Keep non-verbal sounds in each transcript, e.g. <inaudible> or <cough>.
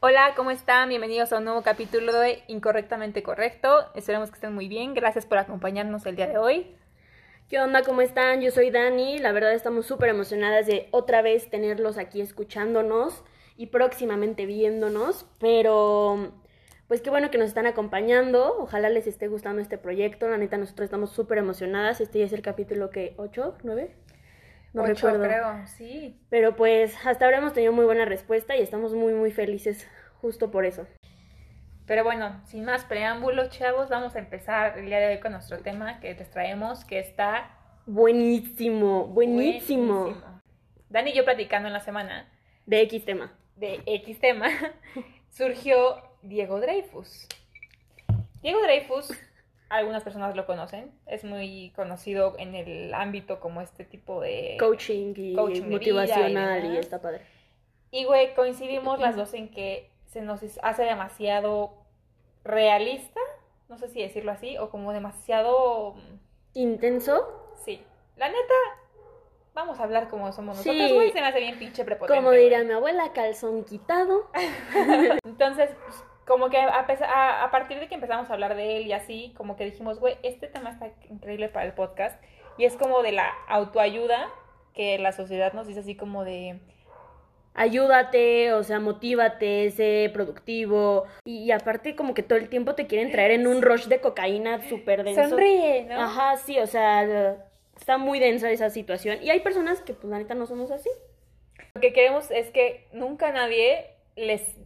Hola, ¿cómo están? Bienvenidos a un nuevo capítulo de Incorrectamente Correcto. Esperemos que estén muy bien. Gracias por acompañarnos el día de hoy. ¿Qué onda? ¿Cómo están? Yo soy Dani. La verdad estamos súper emocionadas de otra vez tenerlos aquí escuchándonos y próximamente viéndonos. Pero pues qué bueno que nos están acompañando. Ojalá les esté gustando este proyecto. La neta, nosotros estamos súper emocionadas. Este ya es el capítulo que 8, 9. No Ocho, recuerdo. creo, sí. Pero pues hasta ahora hemos tenido muy buena respuesta y estamos muy, muy felices justo por eso. Pero bueno, sin más preámbulos, chavos, vamos a empezar el día de hoy con nuestro tema que les traemos, que está buenísimo, buenísimo. buenísimo. Dani y yo platicando en la semana. De X tema. De X tema. <laughs> surgió Diego Dreyfus. Diego Dreyfus algunas personas lo conocen. Es muy conocido en el ámbito como este tipo de coaching y motivacional y, está padre. Y güey, coincidimos las dos en que se nos hace demasiado realista, no sé si decirlo así, o como demasiado intenso. Sí. La neta, vamos a hablar como somos nosotros, güey, se me hace bien pinche prepotente. Como diría mi abuela, calzón quitado. <laughs> Entonces, pues, como que a, a, partir de que empezamos a hablar de él y así, como que dijimos, güey, este tema está increíble para el podcast. Y es como de la autoayuda que la sociedad nos dice así como de... Ayúdate, o sea, motívate, sé productivo. Y, aparte como que todo el tiempo te quieren traer en un rush de cocaína súper denso. Sonríe, ¿no? Ajá, sí, o sea, está muy densa esa situación. Y hay personas que pues la neta no somos así. Lo que queremos es que nunca nadie les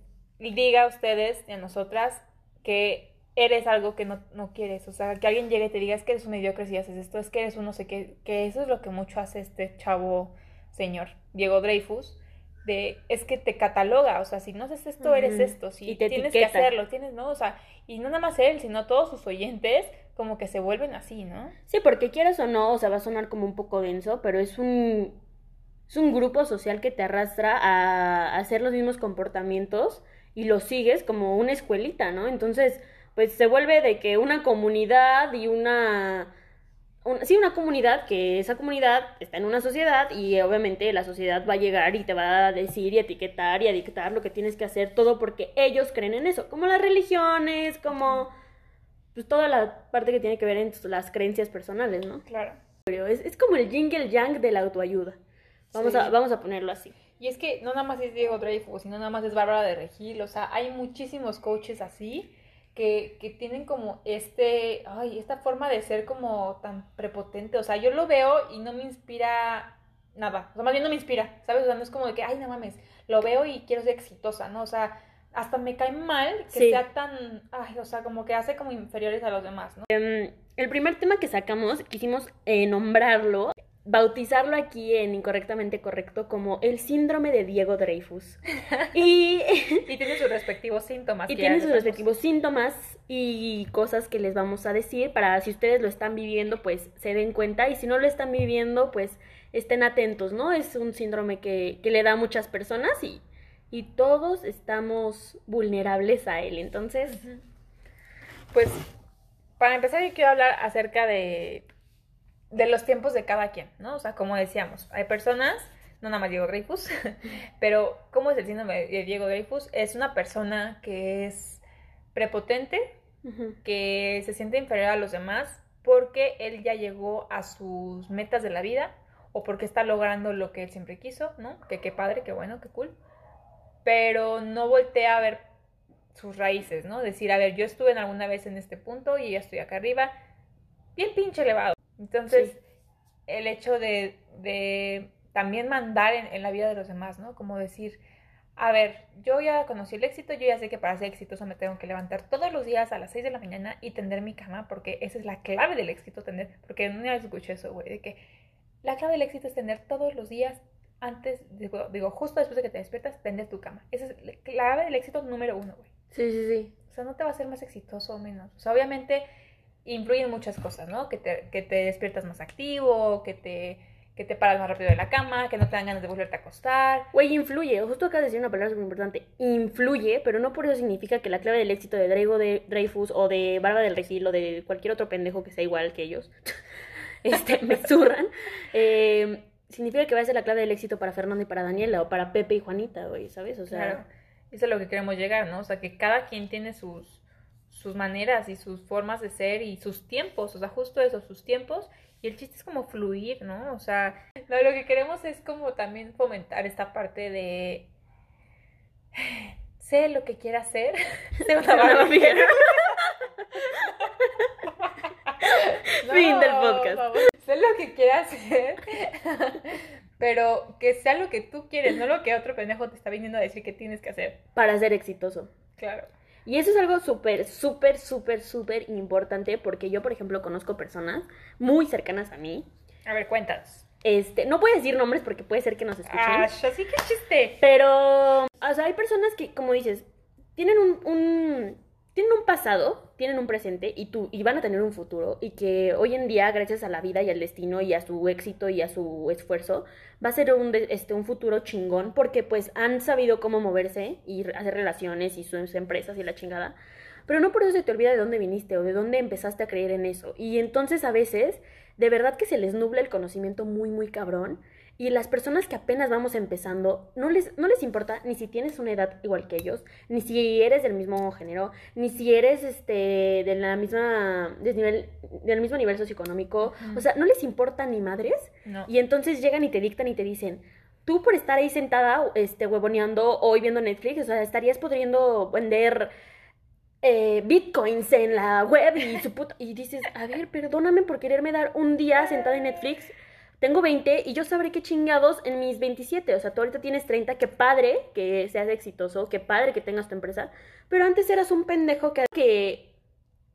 diga a ustedes y a nosotras que eres algo que no, no, quieres. O sea, que alguien llegue y te diga es que eres un mediocre si haces esto, es que eres un no sé qué, que eso es lo que mucho hace este chavo señor, Diego Dreyfus, de es que te cataloga, o sea, si no haces esto, eres esto, si y te tienes que hacerlo, tienes, ¿no? O sea, y no nada más él, sino todos sus oyentes como que se vuelven así, ¿no? Sí, porque quieras o no, o sea, va a sonar como un poco denso, pero es un es un grupo social que te arrastra a hacer los mismos comportamientos y lo sigues como una escuelita, ¿no? Entonces, pues se vuelve de que una comunidad y una... sí, una comunidad, que esa comunidad está en una sociedad y obviamente la sociedad va a llegar y te va a decir y etiquetar y a dictar lo que tienes que hacer, todo porque ellos creen en eso, como las religiones, como pues toda la parte que tiene que ver en las creencias personales, ¿no? Claro. Es, es como el jingle yang de la autoayuda. Vamos, a, vamos a ponerlo así. Y es que no nada más es Diego Dreyfus, sino nada más es Bárbara de Regil, o sea, hay muchísimos coaches así que, que tienen como este, ay, esta forma de ser como tan prepotente, o sea, yo lo veo y no me inspira nada, o sea, más bien no me inspira, ¿sabes? O sea, no es como de que, ay, no mames, lo veo y quiero ser exitosa, ¿no? O sea, hasta me cae mal que sea tan, ay, o sea, como que hace como inferiores a los demás, ¿no? Em, el primer tema que sacamos, quisimos eh, nombrarlo bautizarlo aquí en Incorrectamente Correcto como el síndrome de Diego Dreyfus. <laughs> y, tiene sus respectivos síntomas. Y tiene sus respectivos síntomas y cosas que les vamos a decir para si ustedes lo están viviendo, pues se den cuenta y si no lo están viviendo, pues estén atentos, ¿no? Es un síndrome que, que le da a muchas personas y, y todos estamos vulnerables a él. Entonces, pues para empezar yo quiero hablar acerca de de los tiempos de cada quien, ¿no? O sea, como decíamos, hay personas, no nada más Diego Dreyfus, <laughs> pero ¿cómo es el síndrome de Diego Dreyfus? Es una persona que es prepotente, que se siente inferior a los demás porque él ya llegó a sus metas de la vida o porque está logrando lo que él siempre quiso, ¿no? Que qué padre, qué bueno, qué cool. Pero no voltea a ver sus raíces, ¿no? Decir, a ver, yo estuve en alguna vez en este punto y ya estoy acá arriba. Bien pinche elevado. Entonces, el hecho de, de también mandar en, la vida de los demás, ¿no? Como decir, a ver, yo ya conocí el éxito, yo ya sé que para ser exitoso me tengo que levantar todos los días a las 6 de la mañana y tender mi cama, porque esa es la clave del éxito, tender, porque no vez escuché eso, güey, de que la clave del éxito es tener todos los días antes, digo, digo, justo después de que te despiertas, tender tu cama. Esa es la clave del éxito número uno, güey. Sí, sí, sí. O sea, no te va a hacer más exitoso o menos. O sea, obviamente influyen muchas cosas, ¿no? Que te, que te despiertas más activo, que te, que te paras más rápido de la cama, que no te dan ganas de volverte a acostar. Güey, influye. Justo acá de decir una palabra súper importante. Influye, pero no por eso significa que la clave del éxito de Drago de Dreyfus o de Barba del Regil o de cualquier otro pendejo que sea igual que ellos, <laughs> este, me zurran. Eh, significa que va a ser la clave del éxito para Fernando y para Daniela o para Pepe y Juanita, güey, ¿sabes? O sea... Eso es a lo que queremos llegar, ¿no? O sea, que cada quien tiene sus, sus maneras y sus formas de ser y sus tiempos, o sea, justo eso, sus tiempos. Y el chiste es como fluir, ¿no? O sea, lo, lo que queremos es como también fomentar esta parte de <sighs> sé lo que quiera hacer. sé una Barbie. fin del podcast. sé lo que quiera hacer. <laughs> pero que sea lo que tú quieres, no lo que otro pendejo te está viniendo a decir que tienes que hacer. Para ser exitoso. Claro. Y eso es algo súper, súper, súper, súper importante porque yo, por ejemplo, conozco personas muy cercanas a mí. A ver, cuéntanos. Este, no puedo decir nombres porque puede ser que nos escuchen. Ah, así que chiste. Pero, o sea, hay personas que, como dices, tienen un, un, tienen un pasado, tienen un presente y tú y van a tener un futuro y que hoy en día, gracias a la vida y al destino y a su éxito y a su esfuerzo, va a ser un, este, un futuro chingón porque pues han sabido cómo moverse y hacer relaciones y sus empresas y la chingada. Pero no por eso se te olvida de dónde viniste o de dónde empezaste a creer en eso. Y entonces a veces, de verdad que se les nubla el conocimiento muy, muy cabrón. Y las personas que apenas vamos empezando, no les, no les importa ni si tienes una edad igual que ellos, ni si eres del mismo género, ni si eres este de la misma desnivel, del mismo nivel socioeconómico. O sea, no les importa ni madres. No. Y entonces llegan y te dictan y te dicen, tú por estar ahí sentada, este, huevoneando o viendo Netflix, o sea, estarías pudiendo vender eh, bitcoins en la web y su puta... Y dices, a ver, perdóname por quererme dar un día sentada en Netflix. Tengo 20 y yo sabré qué chingados en mis 27. O sea, tú ahorita tienes 30, qué padre que seas exitoso, qué padre que tengas tu empresa. Pero antes eras un pendejo que, que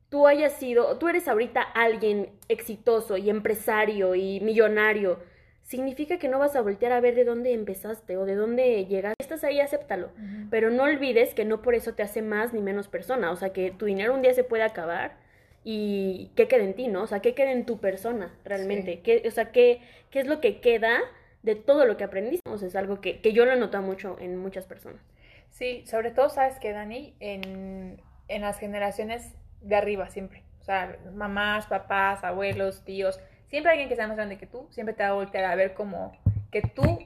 tú hayas sido, tú eres ahorita alguien exitoso y empresario y millonario. Significa que no vas a voltear a ver de dónde empezaste o de dónde llegaste. Estás ahí, acéptalo. Pero no olvides que no por eso te hace más ni menos persona. O sea, que tu dinero un día se puede acabar y qué queda en ti, ¿no? O sea, qué queda en tu persona realmente. Sí. ¿Qué, o sea, qué, qué es lo que queda de todo lo que aprendiste. O sea, es algo que, que yo lo he notado mucho en muchas personas. Sí, sobre todo, ¿sabes qué, Dani? En, en las generaciones de arriba siempre. O sea, mamás, papás, abuelos, tíos. Siempre alguien que sea más grande que tú, siempre te va a voltear a ver como que tú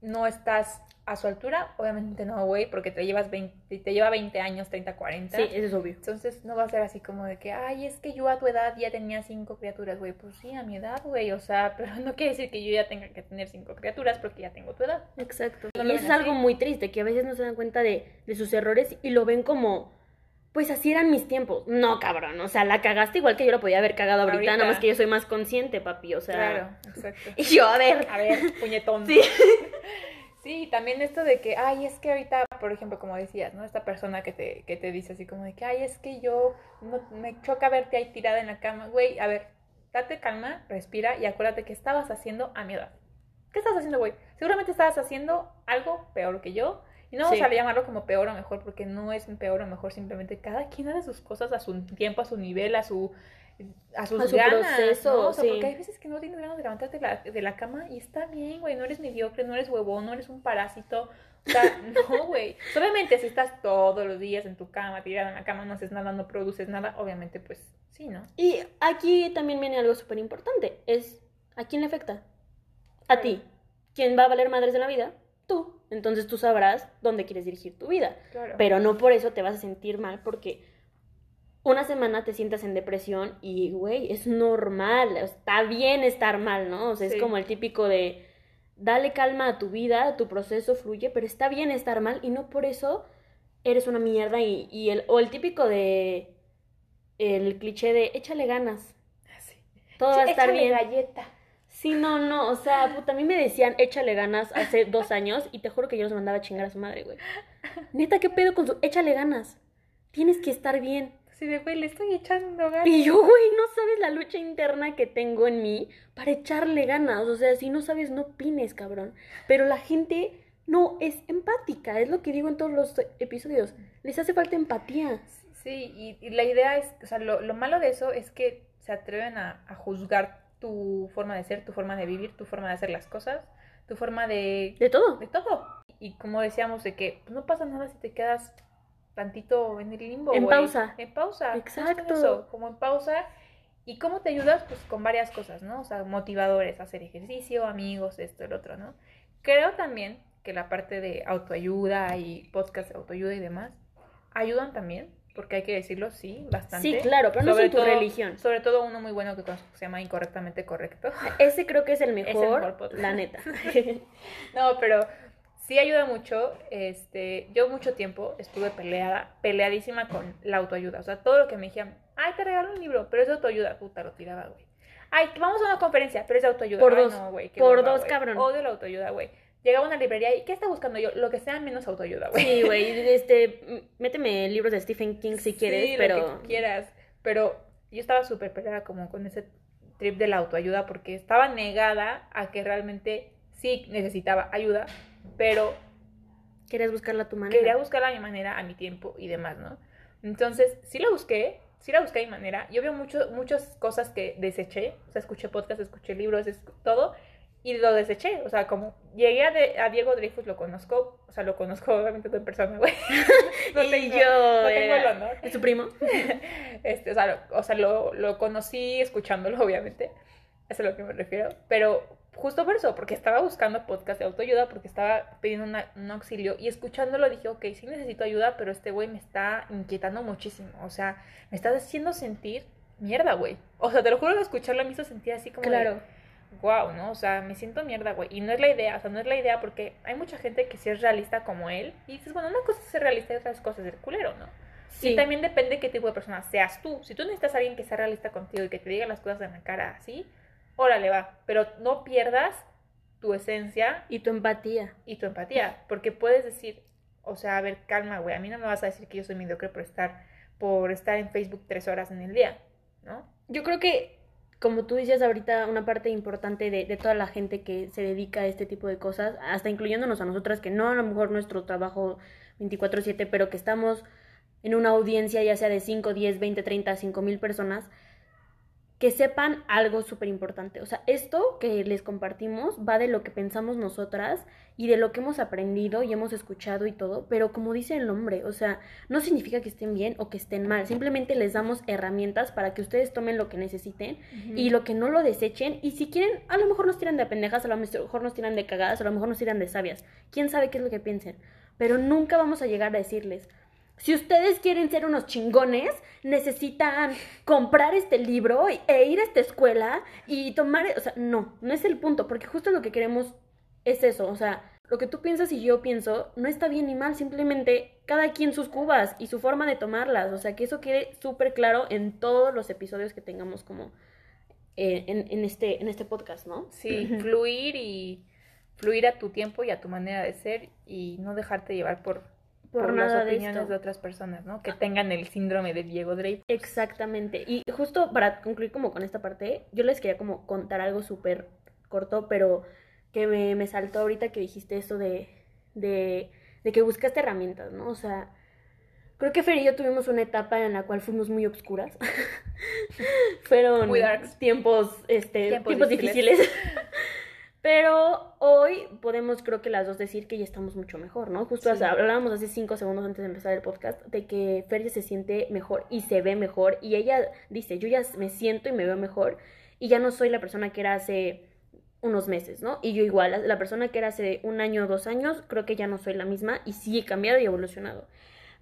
no estás a su altura. Obviamente no, güey, porque te llevas 20, te lleva 20 años, 30, 40. Sí, eso es obvio. Entonces no va a ser así como de que, ay, es que yo a tu edad ya tenía cinco criaturas, güey. Pues sí, a mi edad, güey. O sea, <laughs> pero no quiere decir que yo ya tenga que tener cinco criaturas porque ya tengo tu edad. Exacto. No y eso es algo muy triste, que a veces no se dan cuenta de, de sus errores y lo ven como, pues así eran mis tiempos. No, cabrón, o sea, la cagaste igual que yo lo podía haber cagado ahorita, Ahorita. nada más que yo soy más consciente, papi, o sea. Claro, exacto. <laughs> Y yo, a ver. A ver, puñetón. Sí. <laughs> Sí, también esto de que, ay, es que ahorita, por ejemplo, como decías, ¿no? Esta persona que te, que te dice así como de que, ay, es que yo no, me choca verte ahí tirada en la cama. Güey, a ver, date calma, respira y acuérdate que estabas haciendo a mi edad. ¿Qué estás haciendo, güey? Seguramente estabas haciendo algo peor que yo. Y no vamos Sí. a llamarlo como peor o mejor, porque no es peor o mejor, simplemente cada quien hace sus cosas a su tiempo, a su nivel, a su a sus A su ganas, proceso, ¿no? O sea, sí. porque hay veces que no tienes ganas de levantarte de la, de la cama y está bien, güey, no eres mediocre, no eres huevón, no eres un parásito. O sea, <laughs> no, güey. Obviamente, si estás todos los días en tu cama, tirada en la cama, no haces nada, no produces nada, obviamente, pues sí, ¿no? Y aquí también viene algo súper importante, es, ¿a quién le afecta? A ti. ¿Quién va a valer madres en la vida? Tú. Entonces tú sabrás dónde quieres dirigir tu vida. Claro. Pero no por eso te vas a sentir mal porque una semana te sientas en depresión y, güey, es normal, está bien estar mal, ¿no? O sea, Sí. es como el típico de, dale calma a tu vida, tu proceso fluye, pero está bien estar mal y no por eso eres una mierda y, y el, o el típico de, el cliché de, échale ganas, Sí. todo va a estar Échale bien. galleta. Sí, no, no, o sea, puta, a mí me decían, échale ganas hace dos años y te juro que yo los mandaba a chingar a su madre, güey. <laughs> Neta, ¿qué pedo con su, échale ganas? Tienes que estar bien. Así de, güey, le estoy echando ganas. Y yo, güey, no sabes la lucha interna que tengo en mí para echarle ganas. O sea, si no sabes, no opines, cabrón. Pero la gente no es empática, es lo que digo en todos los episodios. Les hace falta empatía. Sí, y, y la idea es, o sea, lo, lo malo de eso es que se atreven a, a juzgar tu forma de ser, tu forma de vivir, tu forma de hacer las cosas, tu forma de, De todo. de todo. Y como decíamos, de que pues, no pasa nada si te quedas tantito en el limbo. En pausa. En pausa. Exacto. eso, como en pausa. ¿Y cómo te ayudas? Pues con varias cosas, ¿no? O sea, motivadores, hacer ejercicio, amigos, esto, el otro, ¿no? Creo también que la parte de autoayuda y podcast de autoayuda y demás ayudan también, porque hay que decirlo, sí, bastante. Sí, claro, pero no Sobre es tu todo- religión. Sobre todo uno muy bueno que se llama Incorrectamente Correcto. Ese creo que es el <laughs> mejor, mejor podcast. la neta. <laughs> No, pero sí ayuda mucho. Este, yo mucho tiempo estuve peleada, peleadísima con la autoayuda. O sea, todo lo que me decían, ay, te regalo un libro, pero es autoayuda, puta, lo tiraba, güey. Ay, vamos a una conferencia, pero es autoayuda. Por Ay, dos. no, güey, Por dos, güey. cabrón. Odio la autoayuda, güey. Llegaba a una librería y ¿qué está buscando yo? Lo que sea menos autoayuda, güey. Sí, güey, <laughs> este, méteme libros de Stephen King si quieres, Sí, pero... lo que quieras. Pero yo estaba súper peleada como con ese trip de la autoayuda porque estaba negada a que realmente sí necesitaba ayuda, pero Querías buscarla a tu manera. quería buscarla a mi manera, a mi tiempo y demás, ¿no? Entonces, sí la busqué, sí la busqué a mi manera. Yo veo mucho, muchas cosas que deseché, o sea, escuché podcasts, escuché libros, es- todo, y lo deseché. O sea, como llegué a, de- a Diego Dreyfus, lo conozco, o sea, lo conozco obviamente en persona, güey. <laughs> No y tengo- yo no tengo el honor. ¿Es su primo? <laughs> Este, o sea, lo, o sea, lo, lo conocí escuchándolo, obviamente. Eso es a lo que me refiero. Pero justo por eso, porque estaba buscando podcast de autoayuda, porque estaba pidiendo una- un auxilio y escuchándolo dije, ok, sí necesito ayuda, pero este güey me está inquietando muchísimo. O sea, me está haciendo sentir mierda, güey. O sea, te lo juro que escucharlo me hizo sentir así como... de. Wow, ¿no? O sea, me siento mierda, güey. Y no es la idea, o sea, no es la idea porque hay mucha gente que sí es realista como él. Y dices, bueno, una cosa es ser realista y otra cosa es ser culero, ¿no? Sí. Y también depende qué tipo de persona seas tú. Si tú necesitas a alguien que sea realista contigo y que te diga las cosas en la cara así, órale, va. Pero no pierdas tu esencia Y tu empatía. y tu empatía. Porque puedes decir, o sea, a ver, calma, güey. A mí no me vas a decir que yo soy mediocre por estar, por estar en Facebook tres horas en el día, ¿no? Yo creo que, como tú decías ahorita, una parte importante de, de toda la gente que se dedica a este tipo de cosas, hasta incluyéndonos a nosotras, que no a lo mejor nuestro trabajo 24/7, pero que estamos en una audiencia ya sea de 5, 10, 20, 30, 5 mil personas, que sepan algo súper importante. O sea, esto que les compartimos va de lo que pensamos nosotras y de lo que hemos aprendido y hemos escuchado y todo, pero como dice el nombre, o sea, no significa que estén bien o que estén mal, simplemente les damos herramientas para que ustedes tomen lo que necesiten y lo que no lo desechen. Y si quieren, a lo mejor nos tiran de pendejas, a lo mejor nos tiran de cagadas, a lo mejor nos tiran de sabias, quién sabe qué es lo que piensen, pero nunca vamos a llegar a decirles, si ustedes quieren ser unos chingones, necesitan comprar este libro e ir a esta escuela y tomar, o sea, no, no es el punto, porque justo lo que queremos es eso, o sea, lo que tú piensas y yo pienso no está bien ni mal, simplemente cada quien sus cubas y su forma de tomarlas, o sea, que eso quede súper claro en todos los episodios que tengamos como eh, en, en este, en este podcast, ¿no? Sí, fluir y fluir a tu tiempo y a tu manera de ser y no dejarte llevar por, Por por las de opiniones esto. de otras personas, ¿no? Que tengan el síndrome de Diego Dreyfus. Exactamente. Y justo para concluir como con esta parte, yo les quería como contar algo súper corto, pero que me, me saltó ahorita que dijiste eso de, de, de que buscaste herramientas, ¿no? O sea, creo que Fer y yo tuvimos una etapa en la cual fuimos muy obscuras. <laughs> Fueron Muy tiempos, este, Tiempos tiempos, difíciles. difíciles. <laughs> Pero hoy podemos, creo que las dos, decir que ya estamos mucho mejor, ¿no? Justo Sí. hablábamos hace cinco segundos antes de empezar el podcast de que Fer ya se siente mejor y se ve mejor. Y ella dice, yo ya me siento y me veo mejor y ya no soy la persona que era hace unos meses, ¿no? Y yo igual, la- la persona que era hace un año o dos años, creo que ya no soy la misma y sí he cambiado y evolucionado.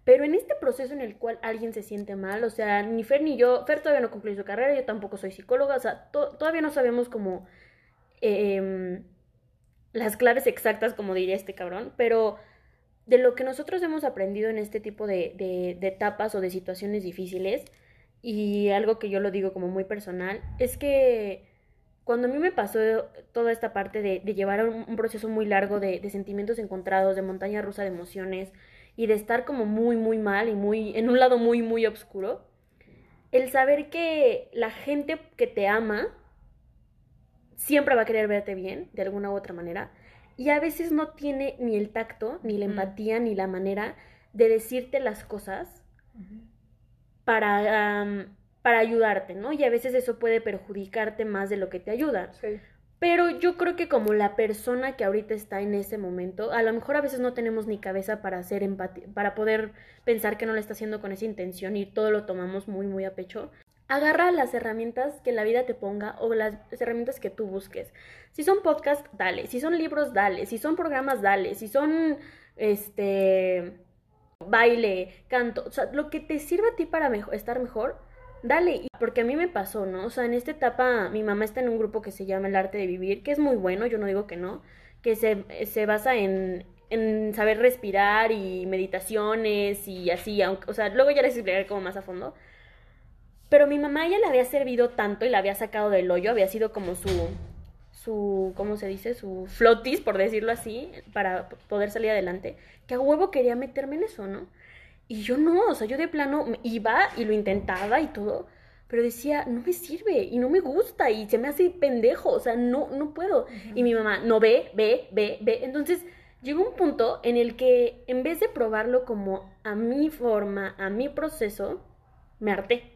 Pero en este proceso en el cual alguien se siente mal, o sea, ni Fer ni yo, Fer todavía no concluyó su carrera, yo tampoco soy psicóloga, o sea, to- todavía no sabemos cómo em, las claves exactas, como diría este cabrón, pero de lo que nosotros hemos aprendido en este tipo de, de- etapas o de situaciones difíciles, y algo que yo lo digo como muy personal, es que cuando a mí me pasó toda esta parte de, llevar un, un proceso muy largo de, de sentimientos encontrados, de montaña rusa de emociones, y de estar como muy, muy mal y muy, en un lado muy, muy oscuro, el saber que la gente que te ama siempre va a querer verte bien, de alguna u otra manera, y a veces no tiene ni el tacto, ni la empatía, ni la manera de decirte las cosas para, para ayudarte, ¿no? Y a veces eso puede perjudicarte más de lo que te ayuda. Sí. Pero yo creo que como la persona que ahorita está en ese momento, a lo mejor a veces no tenemos ni cabeza para hacer empatía, para poder pensar que no lo está haciendo con esa intención y todo lo tomamos muy, muy a pecho. Agarra las herramientas que la vida te ponga o las herramientas que tú busques. Si son podcasts, dale. Si son libros, dale. Si son programas, dale. Si son, este, baile, canto, o sea, lo que te sirva a ti para estar mejor, dale. Porque a mí me pasó, ¿no? O sea, en esta etapa mi mamá está en un grupo que se llama El Arte de Vivir, que es muy bueno, yo no digo que no, que se, se basa en, en saber respirar y meditaciones y así, aunque, o sea, luego ya les explicaré como más a fondo. Pero mi mamá ya le había servido tanto y la había sacado del hoyo, había sido como su, su, ¿cómo se dice? Su flotis, por decirlo así, para poder salir adelante, que a huevo quería meterme en eso, ¿no? Y yo no, o sea, yo de plano iba y lo intentaba y todo, pero decía, no me sirve y no me gusta y se me hace pendejo, o sea, no, no puedo. Y mi mamá, no ve, ve, ve, ve. Entonces llegó un punto en el que en vez de probarlo como a mi forma, a mi proceso, me harté.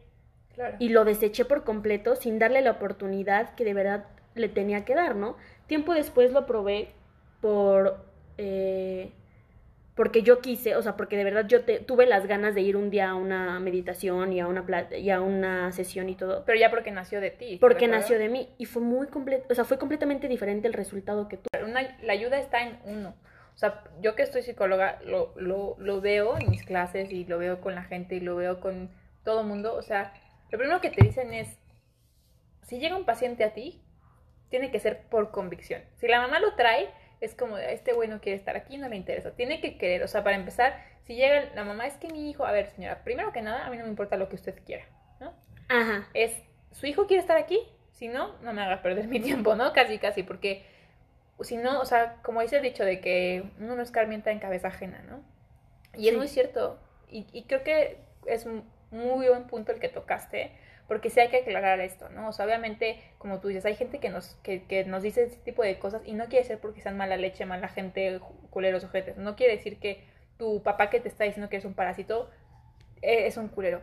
Y lo deseché por completo sin darle la oportunidad que de verdad le tenía que dar, ¿no? Tiempo después lo probé por... Eh, porque yo quise, o sea, porque de verdad yo te, tuve las ganas de ir un día a una meditación y a una y a una sesión y todo. Pero ya porque nació de ti. Porque nació de mí y fue muy completo, o sea, fue completamente diferente el resultado que tuve. la ayuda está en uno. O sea, yo que estoy psicóloga lo, lo, lo veo en mis clases y lo veo con la gente y lo veo con todo el mundo. O sea, lo primero que te dicen es, si llega un paciente a ti, tiene que ser por convicción. Si la mamá lo trae, es como, este güey no quiere estar aquí, no le interesa. Tiene que querer, o sea, para empezar, si llega la mamá, es que mi hijo, a ver, señora, primero que nada, a mí no me importa lo que usted quiera, ¿no? Ajá. Es, ¿su hijo quiere estar aquí? Si no, no me haga perder <laughs> mi tiempo, ¿no? Casi, casi, porque si no, o sea, como dice el dicho de que uno no escarmienta en cabeza ajena, ¿no? Y es muy cierto. Y, y creo que es muy buen punto el que tocaste, porque sí hay que aclarar esto, ¿no? O sea, obviamente, como tú dices, hay gente que nos, que, que nos dice ese tipo de cosas y no quiere ser porque sean mala leche, mala gente, culeros, ojetes. No quiere decir que tu papá que te está diciendo que eres un parásito eh, es un culero.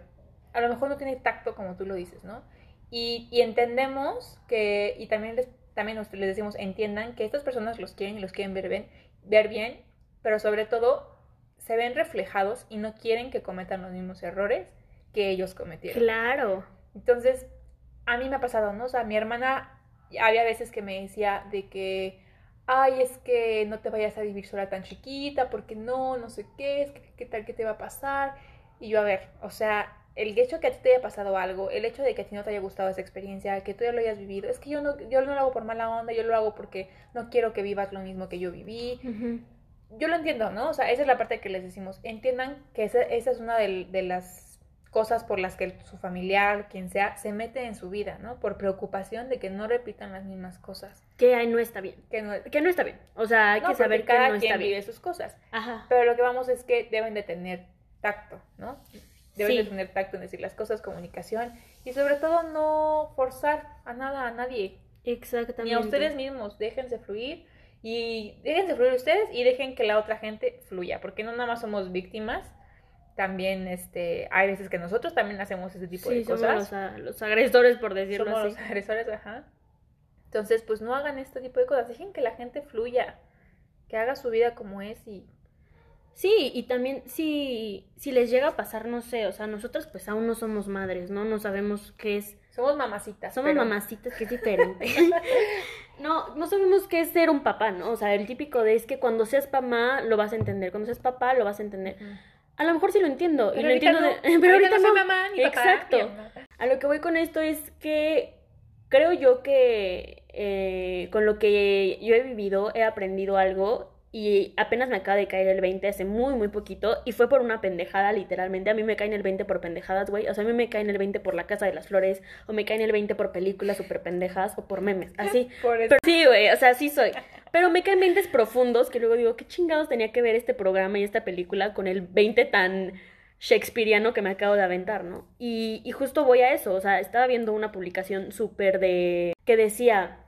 A lo mejor no tiene tacto como tú lo dices, ¿no? Y, y entendemos que, y también les, también les decimos, entiendan que estas personas los quieren y los quieren ver bien, ver bien, pero sobre todo se ven reflejados y no quieren que cometan los mismos errores que ellos cometieron. Claro. Entonces, a mí me ha pasado, ¿no? O sea, mi hermana, había veces que me decía de que, ay, es que no te vayas a vivir sola tan chiquita, porque no, no sé qué, es que, qué tal que te va a pasar. Y yo, a ver, o sea, el hecho de que a ti te haya pasado algo, el hecho de que a ti no te haya gustado esa experiencia, que tú ya lo hayas vivido, es que yo no, yo no lo hago por mala onda, yo lo hago porque no quiero que vivas lo mismo que yo viví. Yo lo entiendo, ¿no? O sea, esa es la parte que les decimos. Entiendan que esa, esa es una de las cosas por las que su familiar, quien sea, se mete en su vida, ¿no? Por preocupación de que no repitan las mismas cosas. Que no está bien. Que no, que no está bien. O sea, hay que saber que cada no está quien bien. vive sus cosas. Ajá. Pero lo que vamos es que deben de tener tacto, ¿no? Deben de tener tacto en decir las cosas, comunicación y sobre todo no forzar a nada, a nadie. Exactamente. Ni a ustedes mismos, déjense fluir y déjense fluir ustedes y dejen que la otra gente fluya, porque no nada más somos víctimas, también este hay veces que nosotros también hacemos ese tipo de cosas. Somos los, agresores, por decirlo somos así. los agresores, ajá. Entonces, pues no hagan este tipo de cosas, dejen que la gente fluya, que haga su vida como es y Sí, y también si, si les llega a pasar, no sé, o sea, nosotros pues aún no somos madres, ¿no? No sabemos qué es. Somos mamacitas. Somos mamacitas, que es diferente. <laughs> no, no sabemos qué es ser un papá, ¿no? O sea, el típico de es que cuando seas mamá lo vas a entender, cuando seas papá lo vas a entender. A lo mejor sí lo entiendo. Pero y lo entiendo de... <laughs> Pero ahorita, no, mamá ni papá. Exacto. A lo que voy con esto es que creo yo que eh, con lo que yo he vivido he aprendido algo y apenas me acaba de caer el 20 hace muy, muy poquito y fue por una pendejada, literalmente. A mí me caen el 20 por pendejadas, güey. O sea, a mí me caen el 20 por la Casa de las Flores o me caen el 20 por películas súper pendejas o por memes, <laughs> así. Pero sí, güey, o sea, sí soy. Pero me caen 20 profundos que luego digo, ¿qué chingados tenía que ver este programa y esta película con el 20 tan shakespeariano que me acabo de aventar, ¿no? Y, y justo voy a eso, o sea, estaba viendo una publicación súper de... que decía,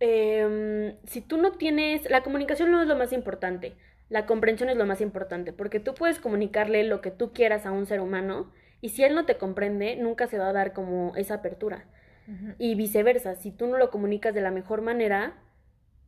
eh, si tú no tienes, la comunicación no es lo más importante, la comprensión es lo más importante, porque tú puedes comunicarle lo que tú quieras a un ser humano y si él no te comprende, nunca se va a dar como esa apertura. Uh -huh. Y viceversa, si tú no lo comunicas de la mejor manera,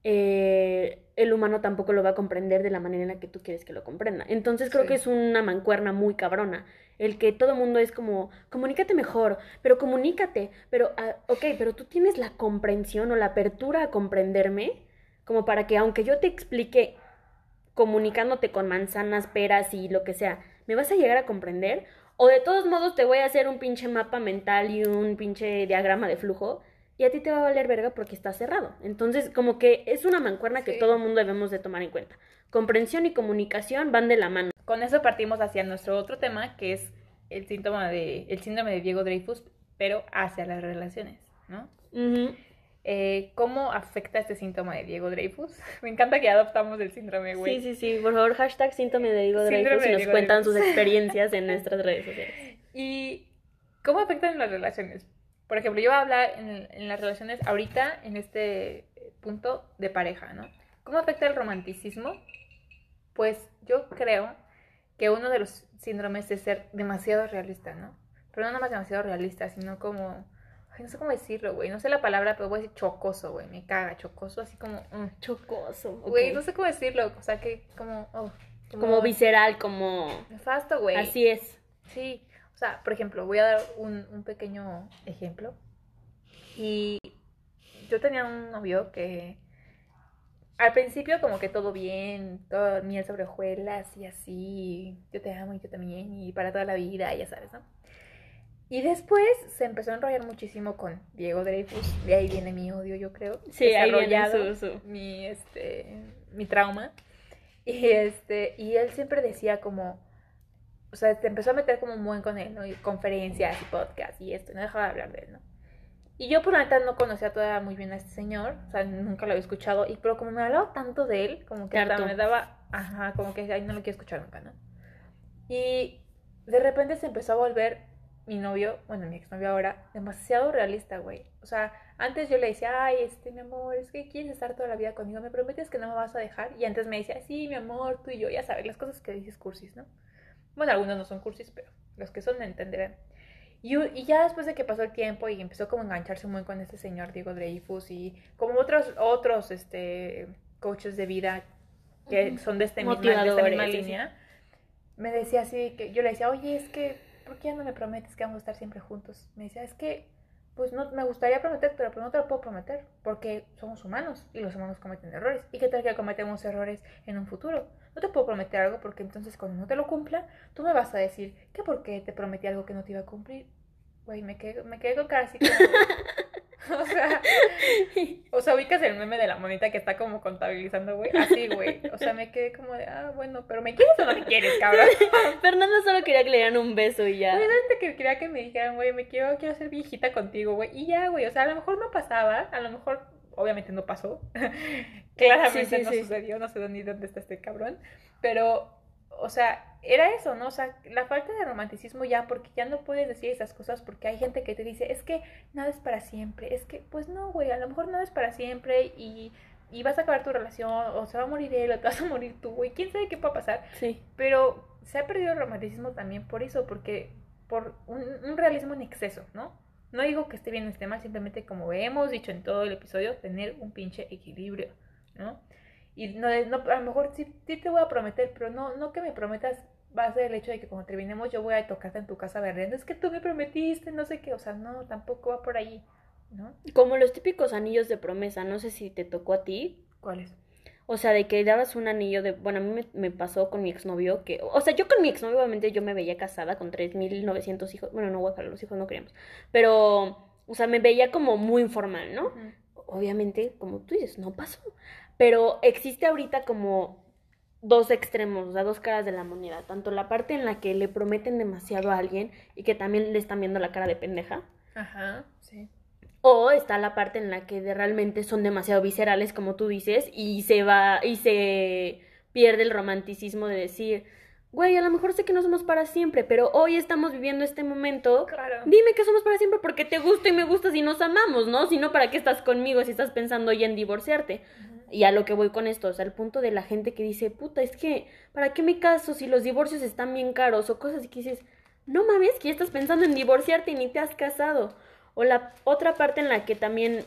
eh, el humano tampoco lo va a comprender de la manera en la que tú quieres que lo comprenda. Entonces creo sí. que es una mancuerna muy cabrona el que todo el mundo es como, comunícate mejor, pero comunícate, pero, ah, ok, pero tú tienes la comprensión o la apertura a comprenderme, como para que aunque yo te explique comunicándote con manzanas, peras y lo que sea, ¿me vas a llegar a comprender? O de todos modos te voy a hacer un pinche mapa mental y un pinche diagrama de flujo y a ti te va a valer verga porque está cerrado. Entonces, como que es una mancuerna que todo el mundo debemos de tomar en cuenta. Comprensión y comunicación van de la mano. Con eso partimos hacia nuestro otro tema, que es el síntoma de el síndrome de Diego Dreyfus, pero hacia las relaciones, ¿no? Eh, ¿Cómo afecta este síntoma de Diego Dreyfus? <laughs> Me encanta que adoptamos el síndrome, güey. Sí, sí, sí. Por favor, hashtag síntoma de Diego Dreyfus y nos cuentan sus experiencias en <laughs> nuestras redes sociales. ¿Y cómo afectan las relaciones? Por ejemplo, yo voy a hablar en, en, las relaciones ahorita, en este punto de pareja, ¿no? ¿Cómo afecta el romanticismo? Pues yo creo que uno de los síndromes es ser demasiado realista, ¿no? Pero no nada más demasiado realista, sino como... Ay, no sé cómo decirlo, güey. No sé la palabra, pero voy a decir chocoso, güey. Me caga, chocoso, así como... Mm. Chocoso. Güey, no sé cómo decirlo. O sea, que como... Oh, como, como visceral, como... Nefasto, güey. Así es. Sí. O sea, por ejemplo, voy a dar un, un pequeño ejemplo. Y yo tenía un novio que al principio como que todo bien, todo miel sobre hojuelas y así, yo te amo y yo también y para toda la vida, ya sabes, ¿no? Y después se empezó a enrollar muchísimo con Diego Dreyfus, de ahí viene mi odio, yo creo. Sí, ahí viene su, su. mi este mi trauma. Y este y él siempre decía como o sea, te empezó a meter como un buen con él, ¿no? Y conferencias y podcasts y esto, no dejaba de hablar de él, ¿no? Y yo por la neta no conocía todavía muy bien a este señor, o sea, nunca lo había escuchado, y pero como me hablaba tanto de él, como que hasta me daba, ajá, como que ahí no lo quiero escuchar nunca, ¿no? Y de repente se empezó a volver mi novio, bueno, mi exnovio ahora, demasiado realista, güey. O sea, antes yo le decía, ay, este, mi amor, es que quieres estar toda la vida conmigo, me prometes que no me vas a dejar. Y antes me decía, sí, mi amor, tú y yo, ya sabes, las cosas que dices cursis, ¿no? Bueno, algunos no son cursis, pero los que son me entenderán. Y, y, ya después de que pasó el tiempo y empezó como a engancharse muy con este señor Diego Dreyfus y como otros otros este coaches de vida que son de, este misma, de esta misma línea, me decía así que yo le decía, oye, es que, ¿por qué ya no me prometes que vamos a estar siempre juntos? Me decía, es que, pues no, me gustaría prometer, pero no te lo puedo prometer porque somos humanos y los humanos cometen errores. ¿Y qué tal que cometemos errores en un futuro? No te puedo prometer algo porque entonces cuando no te lo cumpla, tú me vas a decir que porque te prometí algo que no te iba a cumplir. Güey, me quedé, me quedé con cara así como... o sea, o sea, ubicas el meme de la monita que está como contabilizando, güey. Así, güey. O sea, me quedé como de, ah, bueno, pero ¿me quieres o no me quieres, cabrón? <laughs> Fernanda solo quería que le dieran un beso y ya. Obviamente que quería que me dijeran, güey, me quiero, quiero ser viejita contigo, güey. Y ya, güey. O sea, a lo mejor no pasaba, a lo mejor obviamente no pasó. <laughs> Claramente no sucedió, no sé ni dónde está este cabrón. Pero, o sea, era eso, ¿no? O sea, la falta de romanticismo ya, porque ya no puedes decir esas cosas porque hay gente que te dice, es que nada es para siempre. Es que, pues no, güey, a lo mejor nada es para siempre y, y vas a acabar tu relación, o se va a morir él, o te vas a morir tú, güey. ¿Quién sabe qué va a pasar? Sí. Pero se ha perdido el romanticismo también por eso, porque por un, un realismo en exceso, ¿no? No digo que esté bien o esté mal, simplemente como hemos dicho en todo el episodio, tener un pinche equilibrio, ¿no? Y no, no a lo mejor sí, sí, te voy a prometer, pero no, no que me prometas va a ser el hecho de que cuando terminemos yo voy a tocarte en tu casa berreando, es que tú me prometiste, no sé qué, o sea, no, tampoco va por ahí, ¿no? Como los típicos anillos de promesa, no sé si te tocó a ti. ¿Cuáles? O sea, de que dabas un anillo de... Bueno, a mí me, me, pasó con mi exnovio que... O sea, yo con mi exnovio obviamente yo me veía casada con 3.900 hijos. Bueno, no, guacal, los hijos no queríamos. Pero, o sea, me veía como muy informal, ¿no? Uh -huh. Obviamente, como tú dices, no pasó. Pero existe ahorita como dos extremos, o sea, dos caras de la moneda. Tanto la parte en la que le prometen demasiado a alguien y que también le están viendo la cara de pendeja. Ajá, sí. O está la parte en la que de realmente son demasiado viscerales, como tú dices, y se va, y se pierde el romanticismo de decir, güey, a lo mejor sé que no somos para siempre, pero hoy estamos viviendo este momento. Claro. Dime que somos para siempre porque te gusta y me gustas y nos amamos, ¿no? Si no, ¿para qué estás conmigo si estás pensando ya en divorciarte? Uh -huh. Y a lo que voy con esto, o sea, el punto de la gente que dice, puta, es que, ¿para qué me caso si los divorcios están bien caros? O cosas así que dices, no mames, que ya estás pensando en divorciarte y ni te has casado. O la otra parte en la que también,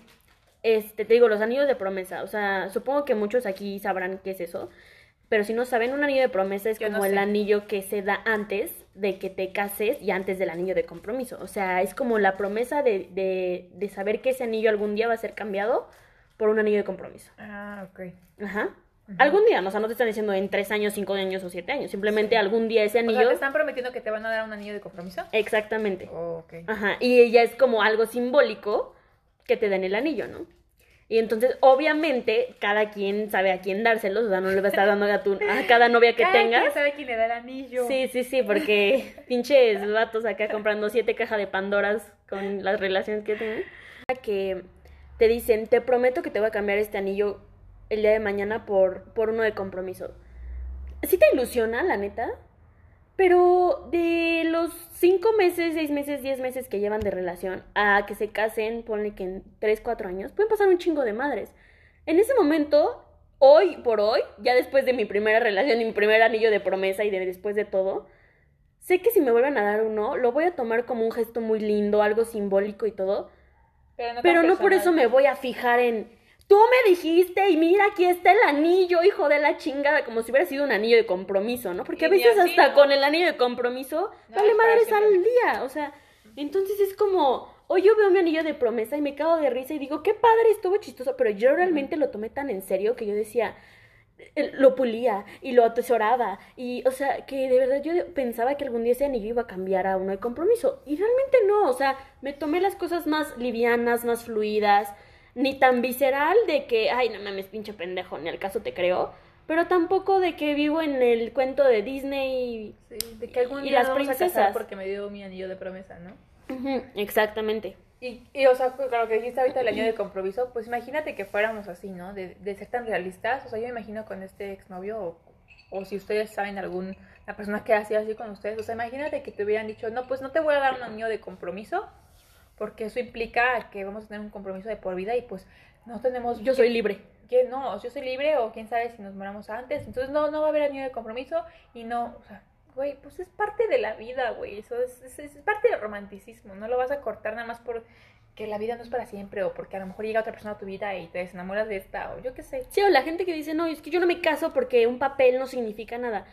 este, te digo, los anillos de promesa. O sea, supongo que muchos aquí sabrán qué es eso. Pero si no saben, un anillo de promesa es Yo como no el anillo que se da antes de que te cases y antes del anillo de compromiso. O sea, es como la promesa de, de, de saber que ese anillo algún día va a ser cambiado por un anillo de compromiso. Ah, ok. Ajá. Algún día, o sea, no te están diciendo en tres años, cinco años o siete años. Simplemente algún día ese O anillo. sea, ¿te están prometiendo que te van a dar un anillo de compromiso? Exactamente. Oh, ok. Ajá. Y ya es como algo simbólico que te den el anillo, ¿no? Y entonces, obviamente, cada quien sabe a quién dárselos. O sea, no le va a estar dando a, tu- a cada novia que <laughs> Cada quien tengas. sabe quién le da el anillo. Sí, sí, sí, porque <laughs> pinches vatos acá comprando siete cajas de Pandoras con las relaciones que tienen. Que te dicen, te prometo que te voy a cambiar este anillo el día de mañana por, por uno de compromiso. Sí te ilusiona, la neta, pero de los cinco meses, seis meses, diez meses que llevan de relación a que se casen, ponle que en tres, cuatro años, pueden pasar un chingo de madres. En ese momento, hoy por hoy, ya después de mi primera relación y mi primer anillo de promesa y de después de todo, sé que si me vuelven a dar uno, lo voy a tomar como un gesto muy lindo, algo simbólico y todo, Pero no, tan pero no por eso me voy a fijar en, tú me dijiste y mira, aquí está el anillo, hijo de la chingada, como si hubiera sido un anillo de compromiso, ¿no? Porque a Y veces así, hasta ¿no? con el anillo de compromiso, No, vale madres al día, o sea, entonces es como, hoy yo veo mi anillo de promesa y me cago de risa y digo, qué padre, estuvo chistoso, pero yo realmente lo tomé tan en serio que yo decía, eh, lo pulía y lo atesoraba y o sea que de verdad yo pensaba que algún día ese anillo iba a cambiar a uno de compromiso y realmente no, o sea, me tomé las cosas más livianas, más fluidas, ni tan visceral de que, ay, no mames, pinche pendejo, ni al caso te creo, pero tampoco de que vivo en el cuento de Disney. Sí, de que algún Y día las vamos a casar princesas. porque me dio mi anillo de promesa, ¿no? Exactamente. Y, y, o sea, claro que dijiste ahorita el año de compromiso, pues imagínate que fuéramos así, ¿no? De, de ser tan realistas. O sea, yo me imagino con este exnovio, o, o si ustedes saben algún, la persona que ha sido así con ustedes, o sea, imagínate que te hubieran dicho, no, pues no te voy a dar un anillo de compromiso, porque eso implica que vamos a tener un compromiso de por vida y pues no tenemos... Yo soy libre. que no, yo soy libre o quién sabe si nos moramos antes, entonces no, no va a haber anillo de compromiso y no, o sea, güey, pues es parte de la vida, güey, eso es, es, es parte del romanticismo, no lo vas a cortar nada más por que la vida no es para siempre o porque a lo mejor llega otra persona a tu vida y te desenamoras de esta o yo qué sé. Sí, o la gente que dice, no, es que yo no me caso porque un papel no significa nada.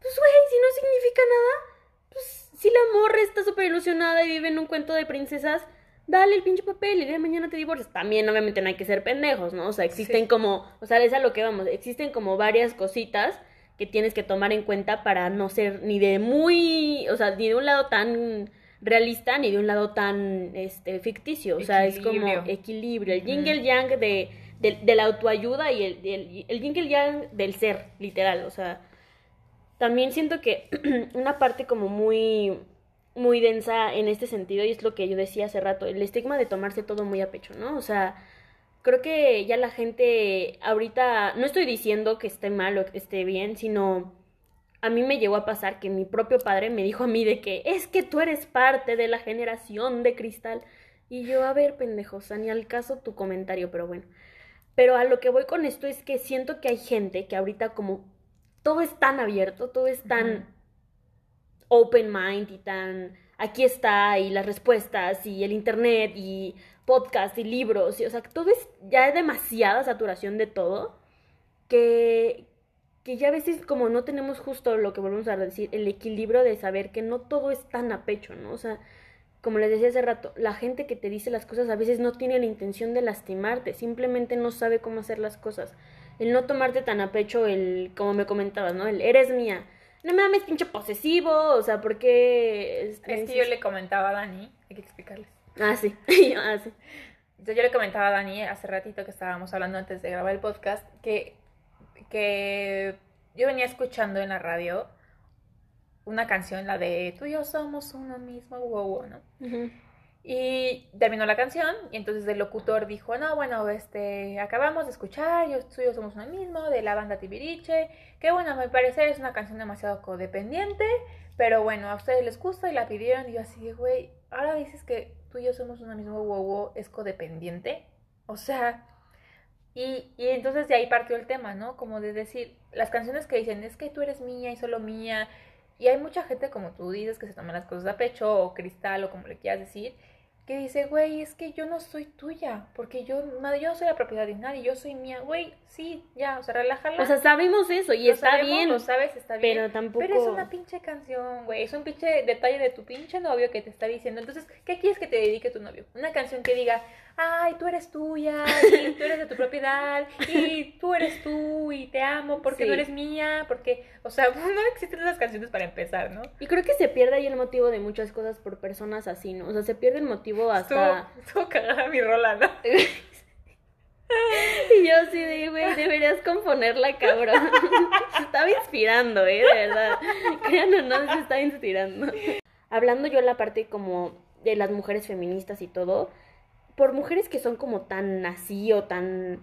Pues, güey, si no significa nada, pues si la morra está súper ilusionada y vive en un cuento de princesas, dale el pinche papel y el día de mañana te divorcias. También, obviamente, no hay que ser pendejos, ¿no? O sea, existen Sí. como, o sea, es a lo que vamos, existen como varias cositas que tienes que tomar en cuenta para no ser ni de muy, o sea, ni de un lado tan realista ni de un lado tan este ficticio, o sea, es como Equilibrio. el yin y el yang de, de, de la autoayuda y el, el, el yin y el yang del ser, literal, o sea, también siento que <clears throat> una parte como muy muy densa en este sentido y es lo que yo decía hace rato, el estigma de tomarse todo muy a pecho, ¿no? O sea, creo que ya la gente ahorita, no estoy diciendo que esté mal o que esté bien, sino a mí me llegó a pasar que mi propio padre me dijo a mí de que es que tú eres parte de la generación de cristal. Y yo, a ver, pendejo, o ni al caso tu comentario, pero bueno. Pero a lo que voy con esto es que siento que hay gente que ahorita como todo es tan abierto, todo es tan open mind y tan aquí está y las respuestas y el internet y podcast y libros, y, o sea, todo es ya hay demasiada saturación de todo que que ya a veces como no tenemos justo lo que volvemos a decir, el equilibrio de saber que no todo es tan a pecho, ¿no? O sea, como les decía hace rato, la gente que te dice las cosas a veces no tiene la intención de lastimarte, simplemente no sabe cómo hacer las cosas. El no tomarte tan a pecho, el, como me comentabas, ¿no? El eres mía. No mames, pinche posesivo, o sea, ¿por qué? este, Es que yo le comentaba a Dani, hay que explicarles. Ah, sí, <laughs> ah, sí. Entonces yo le comentaba a Dani hace ratito que estábamos hablando antes de grabar el podcast que, que yo venía escuchando en la radio una canción, la de Tú y yo somos uno mismo, wow, wow, ¿no? Y terminó la canción y entonces el locutor dijo, no, bueno, este, acabamos de escuchar, yo, yo somos uno mismo, de la banda Tibiriche, que bueno, a mi parecer es una canción demasiado codependiente, pero bueno, a ustedes les gusta y la pidieron y yo así, güey, ahora dices que tú y yo somos uno mismo, wow, es codependiente. O sea, y, y entonces de ahí partió el tema, ¿no? Como de decir, las canciones que dicen, es que tú eres mía y solo mía, y hay mucha gente, como tú dices, que se toma las cosas a pecho, o cristal, o como le quieras decir, que dice, güey, es que yo no soy tuya, porque yo no, yo no soy la propiedad de nadie, yo soy mía, güey, sí, ya, o sea, relájala. O sea, sabemos eso y Lo está sabemos, bien. Lo sabes, está bien. pero tampoco- Pero es una pinche canción, güey. Es un pinche detalle de tu pinche novio que te está diciendo. Entonces, ¿qué quieres que te dedique tu novio? Una canción que diga, ay, tú eres tuya, y <laughs> tú eres de tu propiedad, y tú eres tú, y te amo porque Sí. no eres mía, porque, o sea, <laughs> no existen esas canciones para empezar, ¿no? Y creo que se pierde ahí el motivo de muchas cosas por personas así, ¿no? O sea, se pierde el motivo hasta... Estuvo, estuvo cagada mi rola, ¿no? <laughs> Y yo así de, güey, deberías componerla, cabrón. <laughs> Se estaba inspirando, ¿eh? De verdad. <laughs> Crean o no, se estaba inspirando. Hablando yo la parte como de las mujeres feministas y todo, por mujeres que son como tan así o tan...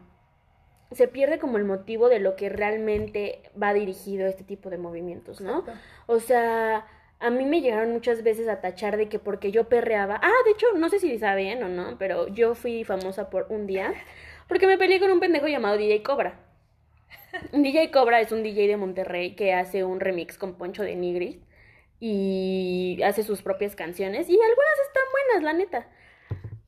Se pierde como el motivo de lo que realmente va dirigido este tipo de movimientos, ¿no? Exacto. O sea, a mí me llegaron muchas veces a tachar de que porque yo perreaba. Ah, de hecho, no sé si saben o no, pero yo fui famosa por un día porque me peleé con un pendejo llamado DJ Cobra. DJ Cobra es un DJ de Monterrey que hace un remix con Poncho de Nigris y hace sus propias canciones y algunas están buenas, la neta.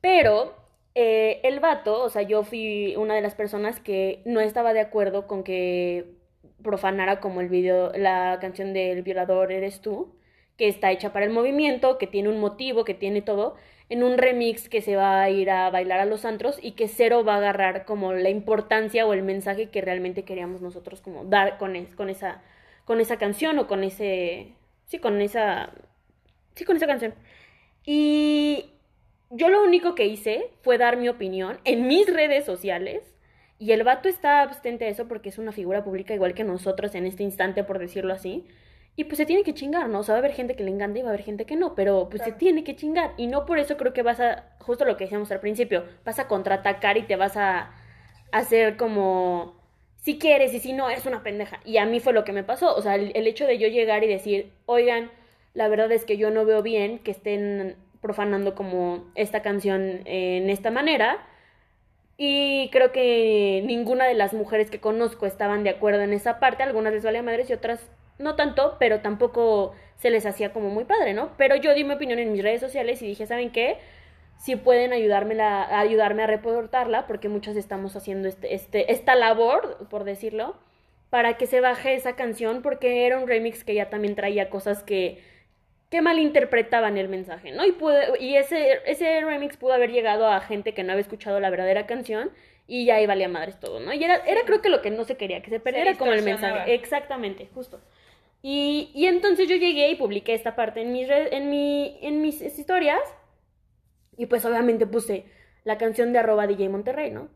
Pero eh, el vato, o sea, yo fui una de las personas que no estaba de acuerdo con que profanara como el video, la canción del violador eres tú, que está hecha para el movimiento, que tiene un motivo, que tiene todo, en un remix que se va a ir a bailar a los antros y que cero va a agarrar como la importancia o el mensaje que realmente queríamos nosotros como dar con, con esa con esa canción o con ese sí con esa sí con esa canción y yo lo único que hice fue dar mi opinión en mis redes sociales y el vato está abstente de eso porque es una figura pública igual que nosotros en este instante, por decirlo así. Y pues se tiene que chingar, ¿no? O sea, va a haber gente que le encanta y va a haber gente que no, pero pues se tiene que chingar. Y no por eso creo que vas a, justo lo que decíamos al principio, vas a contraatacar y te vas a hacer como, si quieres y si no, es una pendeja. Y a mí fue lo que me pasó. O sea, el, el hecho de yo llegar y decir, oigan, la verdad es que yo no veo bien que estén profanando como esta canción en esta manera. Y creo que ninguna de las mujeres que conozco estaban de acuerdo en esa parte. Algunas les valía madres y otras no tanto, pero tampoco se les hacía como muy padre, ¿no? Pero yo di mi opinión en mis redes sociales y dije, ¿saben qué? Si pueden ayudarme, la, ayudarme a reportarla, porque muchas estamos haciendo este, este, esta labor, por decirlo, para que se baje esa canción, porque era un remix que ya también traía cosas que, que malinterpretaban el mensaje, ¿no? Y, pude- y ese, ese remix pudo haber llegado a gente que no había escuchado la verdadera canción y ya ahí valía madres todo, ¿no? Y era, era creo que lo que no se quería, que se perdiera como el mensaje. Exactamente, justo. Y, entonces yo llegué y publiqué esta parte en mis, en mi, en mis historias y pues obviamente puse la canción de arroba DJ Monterrey, ¿no?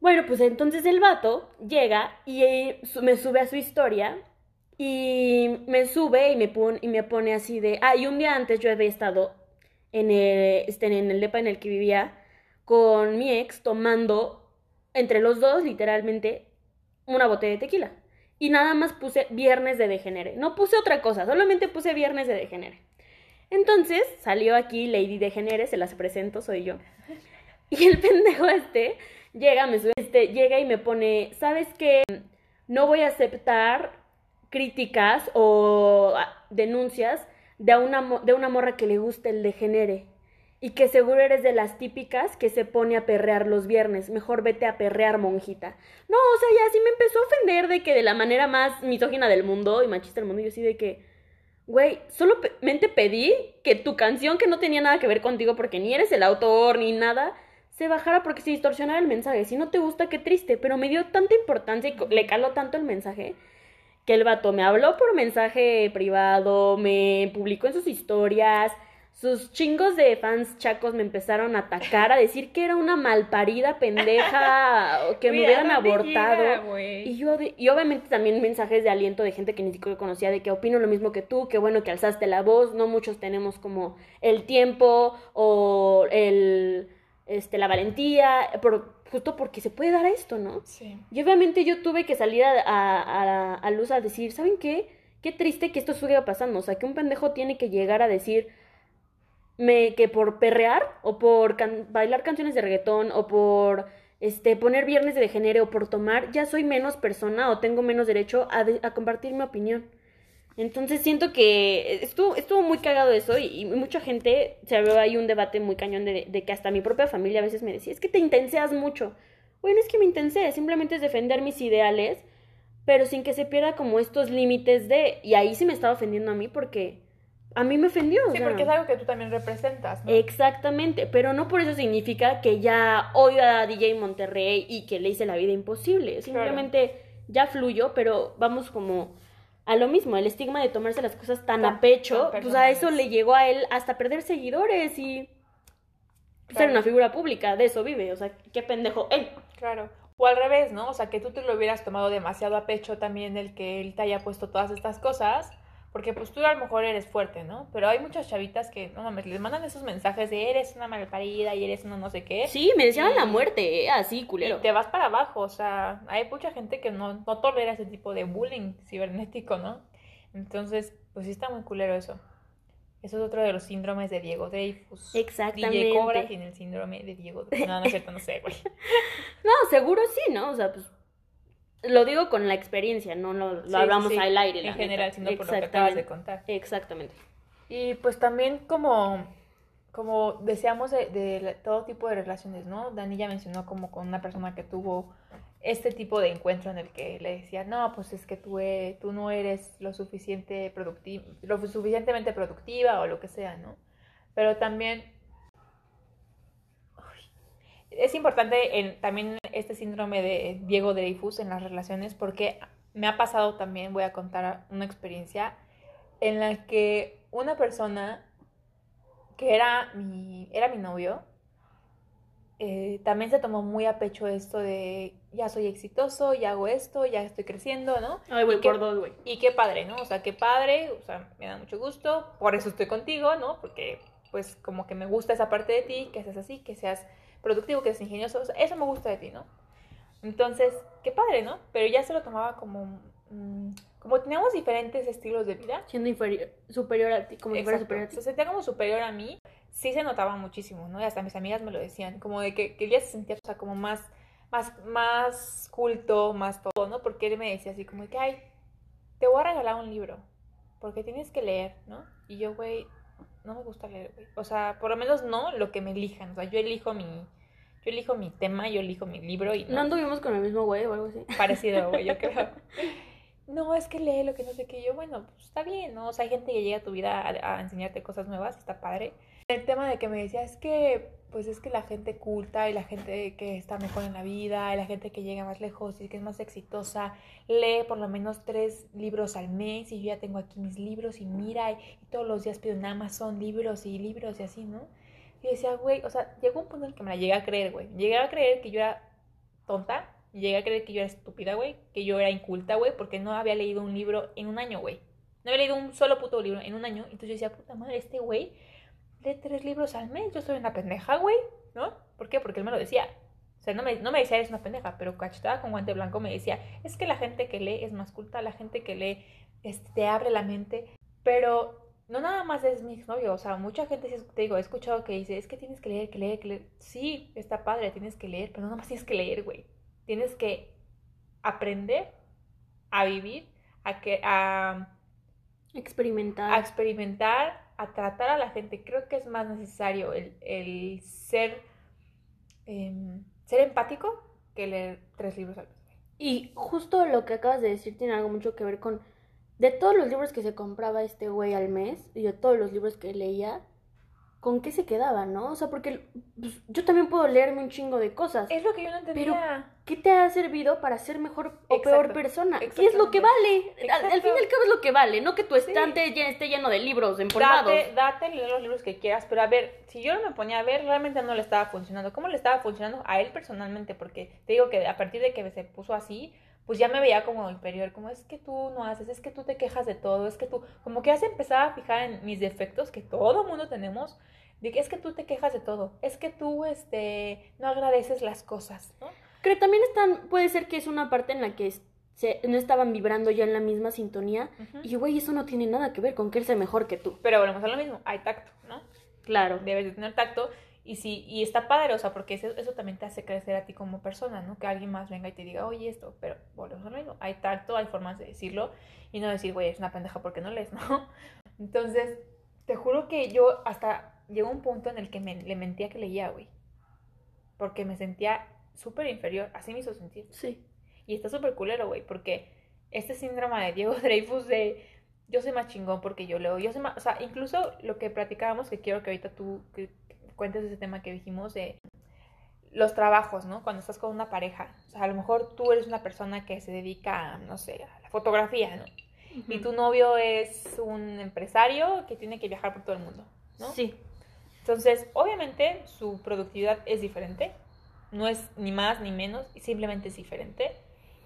Bueno, pues entonces el vato llega y eh, me sube a su historia y me sube y me, pon- y me pone así de, ah, y un día antes yo había estado en el, este, en el depa en el que vivía con mi ex tomando entre los dos literalmente una botella de tequila. Y nada más puse viernes de degenere. No puse otra cosa, solamente puse viernes de degenere. Entonces salió aquí Lady Degenere, se las presento, soy yo. Y el <laughs> pendejo este llega, me sube, este, llega y me pone, ¿sabes qué? No voy a aceptar críticas o ah, denuncias de una, de una morra que le gusta el degenere. Y que seguro eres de las típicas que se pone a perrear los viernes. Mejor vete a perrear, monjita. No, o sea, ya sí me empezó a ofender de que de la manera más misógina del mundo y machista del mundo, yo sí de que, güey, solamente pedí que tu canción que no tenía nada que ver contigo porque ni eres el autor ni nada, se bajara porque se distorsionara el mensaje. Si no te gusta, qué triste, pero me dio tanta importancia y le caló tanto el mensaje que el vato me habló por mensaje privado, me publicó en sus historias, sus chingos de fans chacos me empezaron a atacar, a decir que era una malparida pendeja, <laughs> o que me Güey, ¿a hubieran abortado. llega, y yo y obviamente también mensajes de aliento de gente que ni siquiera conocía, de que opino lo mismo que tú, que bueno que alzaste la voz, no muchos tenemos como el tiempo o el este la valentía, por, justo porque se puede dar a esto, ¿no? Sí. Y obviamente yo tuve que salir a, a, a- a luz a decir, ¿saben qué? Qué triste que esto siga pasando. O sea, que un pendejo tiene que llegar a decir me, que por perrear o por bailar canciones de reggaetón o por este, poner viernes de degenere o por tomar, ya soy menos persona o tengo menos derecho a, compartir mi opinión. Entonces siento que estuvo, muy cagado eso y, y mucha gente, se abrió ahí un debate muy cañón de, de que hasta mi propia familia a veces me decía, es que te intenseas mucho. Bueno, es que me intensé, simplemente es defender mis ideales, pero sin que se pierda como estos límites de... Y ahí sí me estaba ofendiendo a mí porque a mí me ofendió. o Sí, sea, porque es algo que tú también representas, ¿no? Exactamente, pero no por eso significa que ya odio a DJ Monterrey y que le hice la vida imposible. Simplemente ya fluyo, pero vamos como a lo mismo, el estigma de tomarse las cosas tan Tan- a pecho, tan pues a eso le llegó a él hasta perder seguidores y ser Claro. una figura pública, de eso vive, o sea, qué pendejo. Claro. O al revés, ¿no? O sea, que tú te lo hubieras tomado demasiado a pecho también el que él te haya puesto todas estas cosas. Porque pues tú a lo mejor eres fuerte, ¿no? Pero hay muchas chavitas que, no mames, les mandan esos mensajes de eres una malparida y eres una no sé qué. Sí, me decían la Y- muerte, ¿eh? así, Y culero. te vas para abajo, o sea, hay mucha gente que no, no tolera ese tipo de bullying cibernético, ¿no? Entonces, pues sí está muy culero eso. Eso es otro de los síndromes de Diego Dreyfus. Exactamente. DJ Cobra tiene el síndrome de Diego Dreyfus. No, no es cierto, no sé, güey. <laughs> No, seguro sí, ¿no? O sea, pues lo digo con la experiencia, no lo, lo Sí, hablamos sí, al aire. la En general, neta. sino por lo que acabas de Exactamente. contar. Exactamente. Y pues también como, como deseamos de, todo tipo de relaciones, ¿no? Dani ya mencionó como con una persona que tuvo este tipo de encuentro en el que le decía, no, pues es que tú, e- tú no eres lo, suficiente producti- lo suficientemente productiva o lo que sea, ¿no? Pero también. Es importante en, también este síndrome de Diego Dreyfus en las relaciones porque me ha pasado también, voy a contar una experiencia en la que una persona que era mi, era mi novio, eh, también se tomó muy a pecho esto de ya soy exitoso, ya hago esto, ya estoy creciendo, ¿no? Ay, güey, por dos, güey. Y qué padre, ¿no? O sea, qué padre, o sea, me da mucho gusto, por eso estoy contigo, ¿no? Porque pues como que me gusta esa parte de ti, que seas así, que seas productivo, que seas ingenioso, o sea, eso me gusta de ti, ¿no? Entonces, qué padre, ¿no? Pero ya se lo tomaba como, mm, como teníamos diferentes estilos de vida, Siendo inferior, superior a ti, como si fuera Exacto. superior a ti. Se sentía como superior a mí. Sí se notaba muchísimo, ¿no? Y hasta mis amigas me lo decían, como de que, que ella se sentía, o sea, como más, más, más culto, más todo, ¿no? Porque él me decía así como de que, ay, te voy a regalar un libro, porque tienes que leer, ¿no? Y yo, güey, no me gusta leer, güey. O sea, por lo menos no lo que me elijan. O sea, yo elijo mi, yo elijo mi tema, yo elijo mi libro y ¿No no, anduvimos con el mismo güey o algo así? parecido, güey, yo <laughs> creo. No, es que lee lo que no sé qué. Yo, bueno, pues está bien, ¿no? O sea, hay gente que llega a tu vida a, a enseñarte cosas nuevas, está padre. El tema de que me decía, es que, pues es que la gente culta y la gente que está mejor en la vida, y la gente que llega más lejos y que es más exitosa, lee por lo menos tres libros al mes y yo ya tengo aquí mis libros y mira, y, todos los días pido en Amazon libros y libros y así, ¿no? Y decía, güey, o sea, llegó un punto en el que me la llegué a creer, güey. Llegué a creer que yo era tonta, llegué a creer que yo era estúpida, güey, que yo era inculta, güey, porque no había leído un libro en un año, güey. No había leído un solo puto libro en un año. Entonces yo decía, puta madre, este güey lee tres libros al mes. Yo soy una pendeja, güey, ¿no? ¿Por qué? Porque él me lo decía. O sea, no me, no me decía eres una pendeja, pero cachetada con guante blanco me decía, es que la gente que lee es más culta, la gente que lee este, te abre la mente. Pero no nada más es mi exnovio, o sea, mucha gente, te digo, he escuchado que dice, es que tienes que leer, que leer, que leer. Sí, está padre, tienes que leer, pero no nada más tienes que leer, güey. Tienes que aprender a vivir, a, que, a, Experimentar. a experimentar, a tratar a la gente. Creo que es más necesario el, el ser, em, ser empático que leer tres libros al mes. Y justo lo que acabas de decir tiene algo mucho que ver con de todos los libros que se compraba este güey al mes y de todos los libros que leía, ¿con qué se quedaba, no? O sea, porque pues, yo también puedo leerme un chingo de cosas. Es lo que yo no entendía. ¿Qué te ha servido para ser mejor o peor persona? ¿Qué es lo que vale? Al, fin y al cabo es lo que vale, no que tu Sí. estante esté lleno de libros empolvados. Date, date, leer los libros que quieras, pero a ver, si yo no me ponía a ver, realmente no le estaba funcionando. ¿Cómo le estaba funcionando a él personalmente? Porque te digo que a partir de que se puso así, pues ya me veía como inferior, como es que tú no haces, es que tú te quejas de todo, es que tú, como que ya se empezaba a fijar en mis defectos que todo mundo tenemos, de que es que tú te quejas de todo, es que tú, este, no agradeces las cosas, ¿no? Creo que también están, puede ser que es una parte en la que se, no estaban vibrando ya en la misma sintonía. Ujú. Y güey, eso no tiene nada que ver con que él sea mejor que tú. Pero volvemos a lo mismo, hay tacto, ¿no? Claro. debes de tener tacto Y sí, y está padre, o sea, porque eso, eso también te hace crecer a ti como persona, ¿no? Que alguien más venga y te diga, oye, esto, pero volvemos a lo mismo. Hay tacto, hay formas de decirlo y no decir, güey, es una pendeja porque no lees, <laughs> ¿no? Entonces, te juro que yo hasta llegó un punto en el que me, le mentía que leía, güey. Porque me sentía súper inferior, así me hizo sentir. Sí. Y está súper culero, güey, porque este síndrome de Diego <laughs> Dreyfus de yo soy más chingón porque yo leo, yo soy más, o sea, incluso lo que platicábamos, que quiero que ahorita tú que cuentes ese tema que dijimos de los trabajos, ¿no? Cuando estás con una pareja, o sea, a lo mejor tú eres una persona que se dedica, no sé, a la fotografía, ¿no? Y tu novio es un empresario que tiene que viajar por todo el mundo, ¿no? Sí. Entonces, obviamente su productividad es diferente, no es ni más ni menos, simplemente es diferente.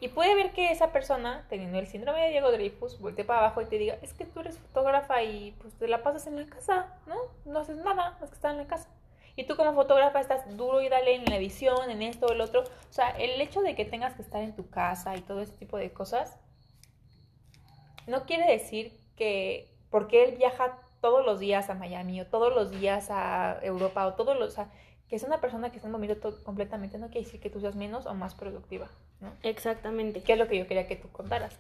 Y puede ver que esa persona, teniendo el síndrome de Diego Dreyfus, voltee para abajo y te diga, es que tú eres fotógrafa y pues te la pasas en la casa, ¿no? No haces nada más que estar en la casa. Y tú como fotógrafa estás duro y dale en la edición, en esto, o el otro. O sea, el hecho de que tengas que estar en tu casa y todo ese tipo de cosas, no quiere decir que porque él viaja todos los días a Miami o todos los días a Europa o todos los... O sea, que es una persona que está en movimiento completamente, no quiere decir que tú seas menos o más productiva, ¿no? Exactamente. Que es lo que yo quería que tú contaras.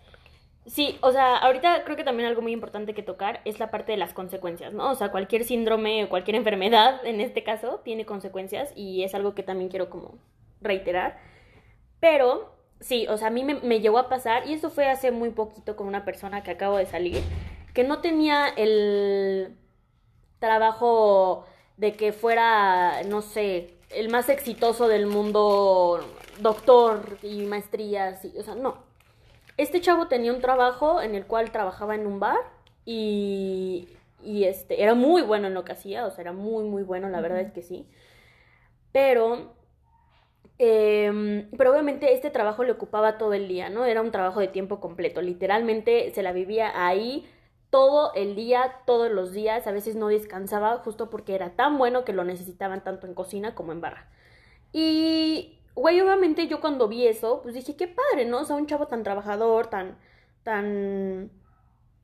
Sí, o sea, ahorita creo que también algo muy importante que tocar es la parte de las consecuencias, ¿no? O sea, cualquier síndrome o cualquier enfermedad, en este caso, tiene consecuencias y es algo que también quiero como reiterar. Pero, sí, o sea, a mí me, llegó a pasar, y eso fue hace muy poquito con una persona que acabo de salir, que no tenía el trabajo de que fuera, no sé, el más exitoso del mundo, doctor y maestrías, y, o sea, no. Este chavo tenía un trabajo en el cual trabajaba en un bar y, y este, era muy bueno en lo que hacía, o sea, era muy, muy bueno, la verdad es que sí. Pero, eh, pero obviamente este trabajo le ocupaba todo el día, ¿no? Era un trabajo de tiempo completo, literalmente se la vivía ahí todo el día, todos los días, a veces no descansaba justo porque era tan bueno que lo necesitaban tanto en cocina como en barra. Y, güey, obviamente yo cuando vi eso, pues dije, qué padre, ¿no? O sea, un chavo tan trabajador, tan, tan,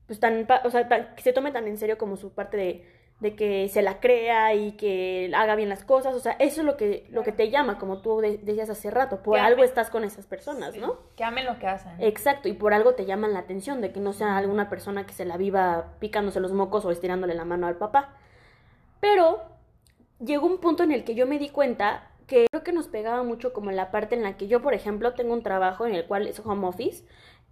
pues tan, o sea, tan, que se tome tan en serio como su parte de, de que se la crea y que haga bien las cosas, o sea, eso es lo que, lo que te llama, como tú de, decías hace rato, por Que algo estás con esas personas, Sí, ¿no? Que amen lo que hacen. Exacto, y por algo te llaman la atención, de que no sea alguna persona que se la viva picándose los mocos o estirándole la mano al papá. Pero llegó un punto en el que yo me di cuenta que creo que nos pegaba mucho como la parte en la que yo, por ejemplo, tengo un trabajo en el cual es home office,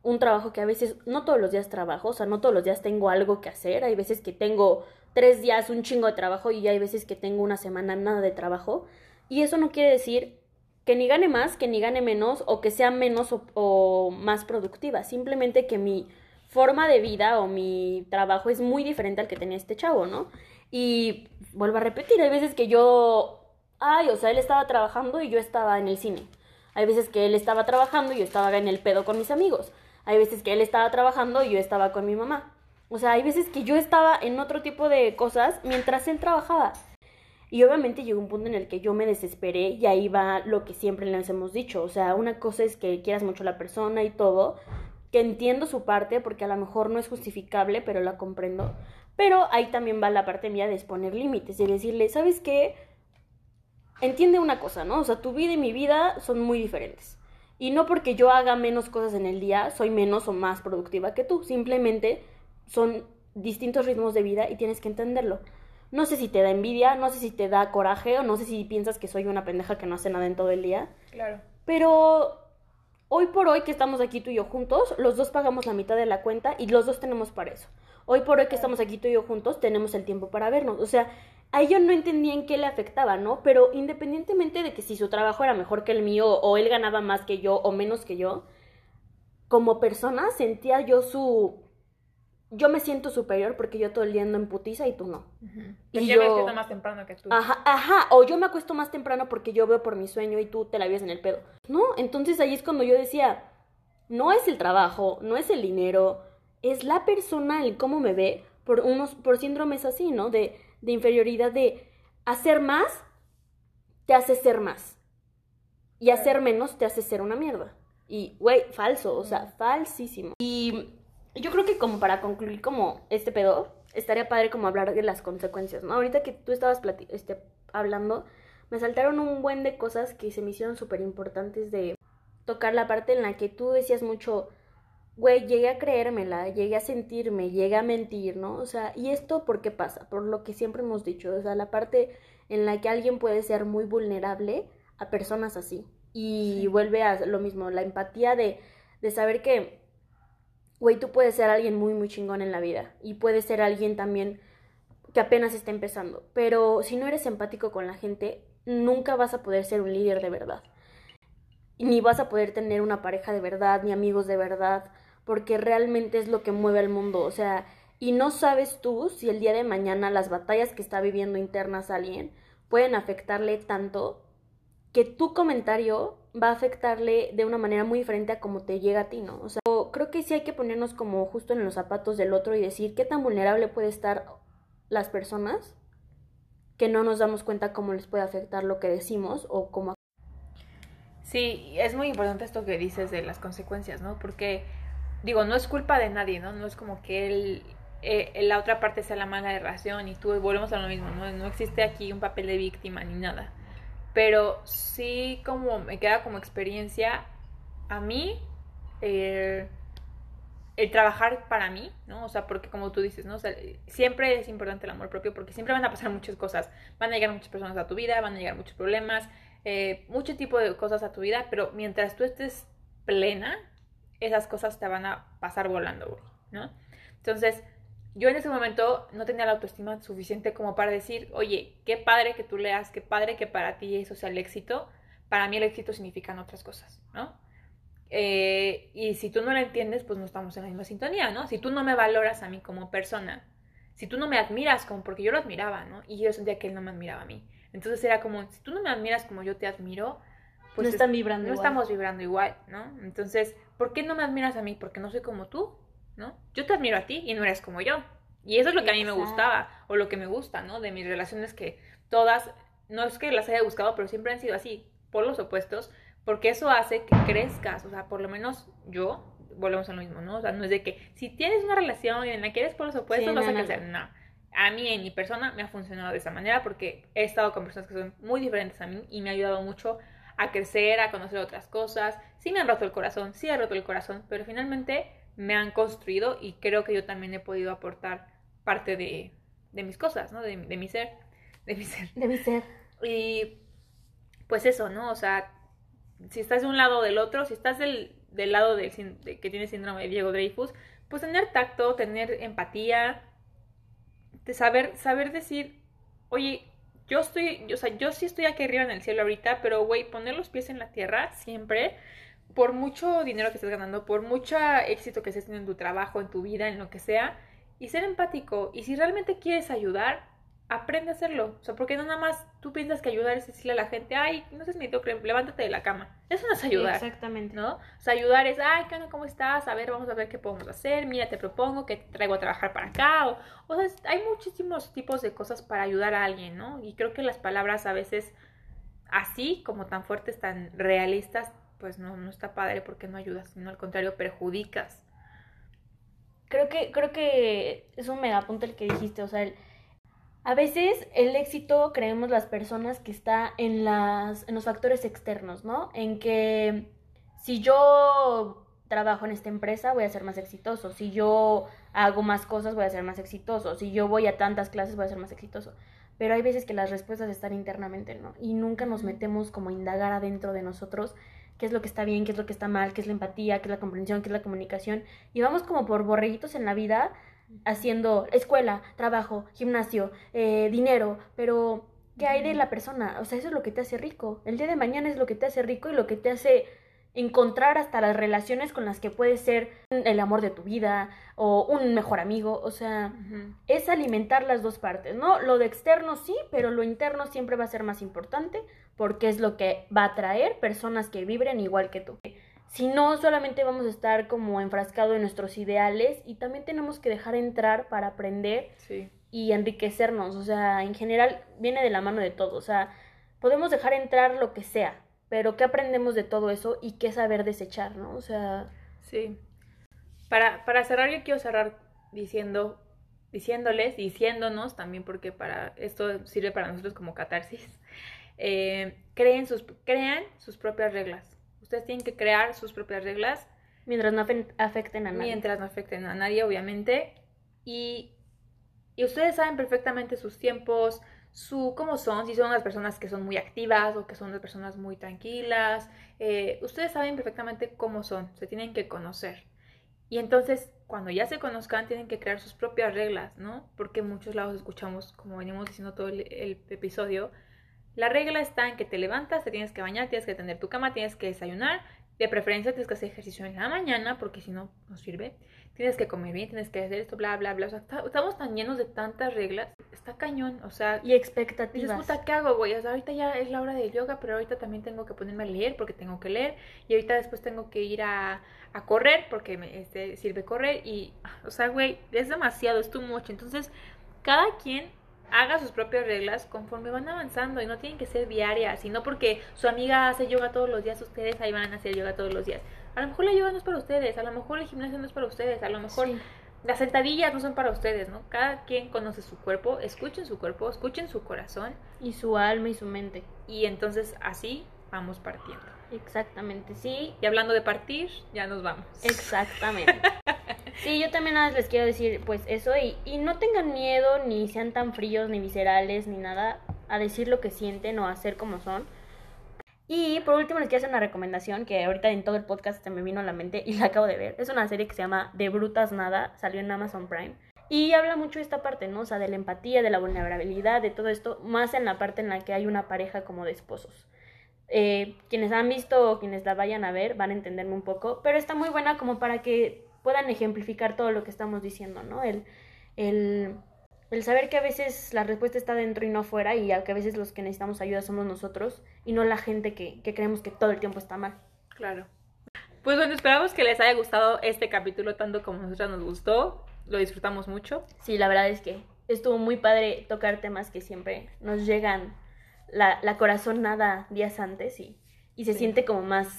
un trabajo que a veces no todos los días trabajo, o sea, no todos los días tengo algo que hacer, hay veces que tengo tres días un chingo de trabajo y hay veces que tengo una semana nada de trabajo, y eso no quiere decir que ni gane más, que ni gane menos, o que sea menos o, o más productiva, simplemente que mi forma de vida o mi trabajo es muy diferente al que tenía este chavo, ¿no? Y vuelvo a repetir, hay veces que yo, ay, o sea, él estaba trabajando y yo estaba en el cine. Hay veces que él estaba trabajando y yo estaba en el pedo con mis amigos. Hay veces que él estaba trabajando y yo estaba con mi mamá. O sea, hay veces que yo estaba en otro tipo de cosas mientras él trabajaba. Y obviamente llegó un punto en el que yo me desesperé y ahí va lo que siempre les hemos dicho. O sea, una cosa es que quieras mucho a la persona y todo, que entiendo su parte porque a lo mejor no es justificable, pero la comprendo. Pero ahí también va la parte mía de exponer límites y decirle, ¿sabes qué? Entiende una cosa, ¿no? O sea, tu vida y mi vida son muy diferentes. Y no porque yo haga menos cosas en el día, soy menos o más productiva que tú. Simplemente son distintos ritmos de vida y tienes que entenderlo. No sé si te da envidia, no sé si te da coraje o no sé si piensas que soy una pendeja que no hace nada en todo el día. Claro. Pero hoy por hoy que estamos aquí tú y yo juntos, los dos pagamos la mitad de la cuenta y los dos tenemos para eso. Hoy por hoy que estamos aquí tú y yo juntos, tenemos el tiempo para vernos. O sea, a ella no entendía en qué le afectaba, ¿no? Pero independientemente de que si su trabajo era mejor que el mío o él ganaba más que yo o menos que yo, como persona sentía yo su... Yo me siento superior porque yo todo el día ando en putiza y tú no. Y yo me despierto más temprano que tú. Ajá, ajá, o yo me acuesto más temprano porque yo veo por mi sueño y tú te la vives en el pedo. No, entonces ahí es cuando yo decía, no es el trabajo, no es el dinero, es la persona, el cómo me ve, por unos, por síndromes así, ¿no? De, de inferioridad, de hacer más te hace ser más. Y hacer menos te hace ser una mierda. Y, güey, falso, o sea, falsísimo. Y yo creo que como para concluir como este pedo, estaría padre como hablar de las consecuencias, ¿no? Ahorita que tú estabas este, hablando, me saltaron un buen de cosas que se me hicieron súper importantes de tocar la parte en la que tú decías mucho, güey, llegué a creérmela, llegué a sentirme, llegué a mentir, ¿no? O sea, ¿y esto por qué pasa? Por lo que siempre hemos dicho, o sea, la parte en la que alguien puede ser muy vulnerable a personas así. Y vuelve a lo mismo, la empatía de, de saber que, güey, tú puedes ser alguien muy, muy chingón en la vida. Y puedes ser alguien también que apenas está empezando. Pero si no eres empático con la gente, nunca vas a poder ser un líder de verdad. Ni vas a poder tener una pareja de verdad, ni amigos de verdad, porque realmente es lo que mueve al mundo. O sea, y no sabes tú si el día de mañana las batallas que está viviendo internas alguien pueden afectarle tanto que tu comentario va a afectarle de una manera muy diferente a como te llega a ti, ¿no? O sea, creo que sí hay que ponernos como justo en los zapatos del otro y decir qué tan vulnerable puede estar las personas que no nos damos cuenta cómo les puede afectar lo que decimos o cómo... Sí, es muy importante esto que dices de las consecuencias, ¿no? Porque, digo, no es culpa de nadie, ¿no? No es como que él eh, la otra parte sea la mala de relación y tú volvemos a lo mismo, ¿no? No existe aquí un papel de víctima ni nada. Pero sí como me queda como experiencia a mí eh, el trabajar para mí, ¿no? O sea, porque como tú dices, ¿no? Siempre es importante el amor propio porque siempre van a pasar muchas cosas. Van a llegar muchas personas a tu vida, van a llegar muchos problemas, eh, mucho tipo de cosas a tu vida, pero mientras tú estés plena, esas cosas te van a pasar volando, ¿no? Entonces, yo en ese momento no tenía la autoestima suficiente como para decir, oye, qué padre que tú leas, qué padre que para ti eso sea el éxito. Para mí el éxito significan otras cosas, ¿no? Eh, y si tú no lo entiendes, pues no estamos en la misma sintonía, ¿no? Si tú no me valoras a mí como persona, si tú no me admiras como, porque yo lo admiraba, ¿no? Y yo sentía que él no me admiraba a mí. Entonces era como, si tú no me admiras como yo te admiro, pues no están vibrando no estamos vibrando igual, ¿no? Entonces, ¿por qué no me admiras a mí? Porque no soy como tú. ¿no? Yo te admiro a ti y no eres como yo. Y eso es lo que a mí me gustaba, o lo que me gusta, ¿no? De mis relaciones que todas, no es que las haya buscado, pero siempre han sido así, por los opuestos, porque eso hace que crezcas, o sea, por lo menos yo, volvemos a lo mismo, ¿no? O sea, no es de que si tienes una relación en la que eres por los opuestos, vas a crecer, no. A mí, en mi persona, me ha funcionado de esa manera porque he estado con personas que son muy diferentes a mí y me ha ayudado mucho a crecer, a conocer otras cosas. Sí me han roto el corazón, sí he roto el corazón, pero finalmente me han construido y creo que yo también he podido aportar parte de, de mis cosas, ¿no? De, de, mi ser. De mi ser. De mi ser. Y pues eso, ¿no? O sea, si estás de un lado o del otro, si estás del, del lado de, que tiene síndrome de Diego Dreyfus, pues tener tacto, tener empatía, de saber, saber decir, oye, yo estoy, o sea, yo sí estoy aquí arriba en el cielo ahorita, pero güey, poner los pies en la tierra siempre por mucho dinero que estés ganando, por mucho éxito que estés teniendo en tu trabajo, en tu vida, en lo que sea, y ser empático. Y si realmente quieres ayudar, aprende a hacerlo. O sea, porque no nada más tú piensas que ayudar es decirle a la gente, ay, no seas mediocre, levántate de la cama. Eso no es ayudar. exactamente. ¿No? O sea, ayudar es, ay, ¿qué onda? ¿Cómo estás? A ver, vamos a ver qué podemos hacer. Mira, te propongo que te traigo a trabajar para acá. O, o sea, hay muchísimos tipos de cosas para ayudar a alguien, ¿no? Y creo que las palabras a veces así, como tan fuertes, tan realistas, pues no, no está padre porque no ayudas, sino al contrario, perjudicas. Creo que, creo que es un megapunto el que dijiste, o sea, a veces el éxito creemos las personas que está en, las, en los factores externos, ¿no? En que si yo trabajo en esta empresa voy a ser más exitoso, si yo hago más cosas voy a ser más exitoso, si yo voy a tantas clases voy a ser más exitoso. Pero hay veces que las respuestas están internamente, ¿no? Y nunca nos metemos como a indagar adentro de nosotros qué es lo que está bien, qué es lo que está mal, qué es la empatía, qué es la comprensión, qué es la comunicación. Y vamos como por borreguitos en la vida haciendo escuela, trabajo, gimnasio, eh, dinero, pero ¿qué hay de la persona? O sea, eso es lo que te hace rico. El día de mañana es lo que te hace rico y lo que te hace encontrar hasta las relaciones con las que puedes ser el amor de tu vida o un mejor amigo, o sea, es alimentar las dos partes, ¿no? Lo de externo sí, pero lo interno siempre va a ser más importante porque es lo que va a atraer personas que vibren igual que tú. Si no, solamente vamos a estar como enfrascados en nuestros ideales y también tenemos que dejar entrar para aprender y enriquecernos, o sea, en general viene de la mano de todo, o sea, podemos dejar entrar lo que sea, pero ¿qué aprendemos de todo eso y qué saber desechar, ¿no? O sea... Sí. Para, para cerrar, yo quiero cerrar diciendo diciéndoles, diciéndonos también, porque para esto sirve para nosotros como catarsis, eh, creen sus, crean sus propias reglas. Ustedes tienen que crear sus propias reglas. Mientras no afecten a nadie. Mientras no afecten a nadie, obviamente. Y, y ustedes saben perfectamente sus tiempos, su cómo son, si son las personas que son muy activas o que son las personas muy tranquilas. Eh, ustedes saben perfectamente cómo son, se tienen que conocer. Y entonces, cuando ya se conozcan, tienen que crear sus propias reglas, ¿no? Porque en muchos lados escuchamos, como venimos diciendo todo el, el episodio, la regla está en que te levantas, te tienes que bañar, tienes que atender tu cama, tienes que desayunar, de preferencia tienes que hacer ejercicio en la mañana, porque si no, no sirve. Tienes que comer bien, tienes que hacer esto, bla, bla, bla. O sea, estamos tan llenos de tantas reglas. Está cañón, o sea... Y expectativas. Dices, puta, ¿qué hago, güey? O sea, ahorita ya es la hora del yoga, pero ahorita también tengo que ponerme a leer porque tengo que leer. Y ahorita después tengo que ir a, a correr porque me este, sirve correr. Y, o sea, güey, es demasiado, es too much. Entonces, cada quien haga sus propias reglas conforme van avanzando y no tienen que ser diarias, sino porque su amiga hace yoga todos los días, ustedes ahí van a hacer yoga todos los días. A lo mejor la yoga no es para ustedes, a lo mejor el gimnasio no es para ustedes, a lo mejor las sentadillas no son para ustedes, ¿no? Cada quien conoce su cuerpo, escuchen su cuerpo, escuchen su corazón. Y su alma y su mente. Y entonces así vamos partiendo. Exactamente, sí. Y hablando de partir, ya nos vamos. Exactamente. <laughs> Sí, yo también les quiero decir pues eso y, y no tengan miedo ni sean tan fríos ni viscerales ni nada a decir lo que sienten o a hacer como son. Y por último les quiero hacer una recomendación que ahorita en todo el podcast se me vino a la mente y la acabo de ver. Es una serie que se llama De Brutas Nada, salió en Amazon Prime. Y habla mucho de esta parte, ¿no? O sea, de la empatía, de la vulnerabilidad, de todo esto, más en la parte en la que hay una pareja como de esposos. Eh, quienes han visto o quienes la vayan a ver van a entenderme un poco, pero está muy buena como para que puedan ejemplificar todo lo que estamos diciendo, ¿no? El, el, el saber que a veces la respuesta está dentro y no afuera y que a veces los que necesitamos ayuda somos nosotros y no la gente que, que creemos que todo el tiempo está mal. Claro. Pues bueno, esperamos que les haya gustado este capítulo tanto como a nosotros nos gustó. Lo disfrutamos mucho. Sí, la verdad es que estuvo muy padre tocar temas que siempre nos llegan la, la corazón nada días antes y, y se siente como más,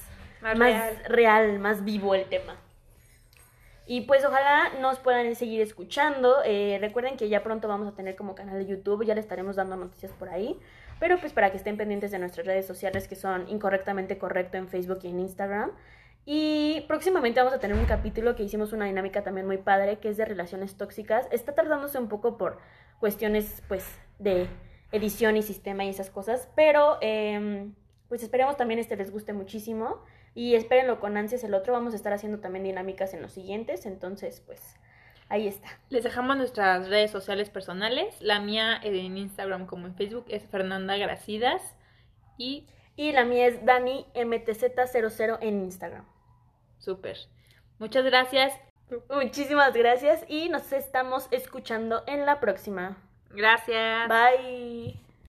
más, más real, más vivo el tema. Y pues ojalá nos puedan seguir escuchando. Eh, recuerden que ya pronto vamos a tener como canal de YouTube, ya le estaremos dando noticias por ahí. Pero pues para que estén pendientes de nuestras redes sociales que son incorrectamente correcto en Facebook y en Instagram. Y próximamente vamos a tener un capítulo que hicimos una dinámica también muy padre, que es de relaciones tóxicas. Está tardándose un poco por cuestiones pues de edición y sistema y esas cosas, pero eh, pues esperemos también este les guste muchísimo. Y espérenlo con ansias el otro. Vamos a estar haciendo también dinámicas en los siguientes. Entonces, pues ahí está. Les dejamos nuestras redes sociales personales. La mía en Instagram como en Facebook es Fernanda Gracidas. Y, y la mía es Dani MTZ00 en Instagram. Súper. Muchas gracias. Muchísimas gracias y nos estamos escuchando en la próxima. Gracias. Bye.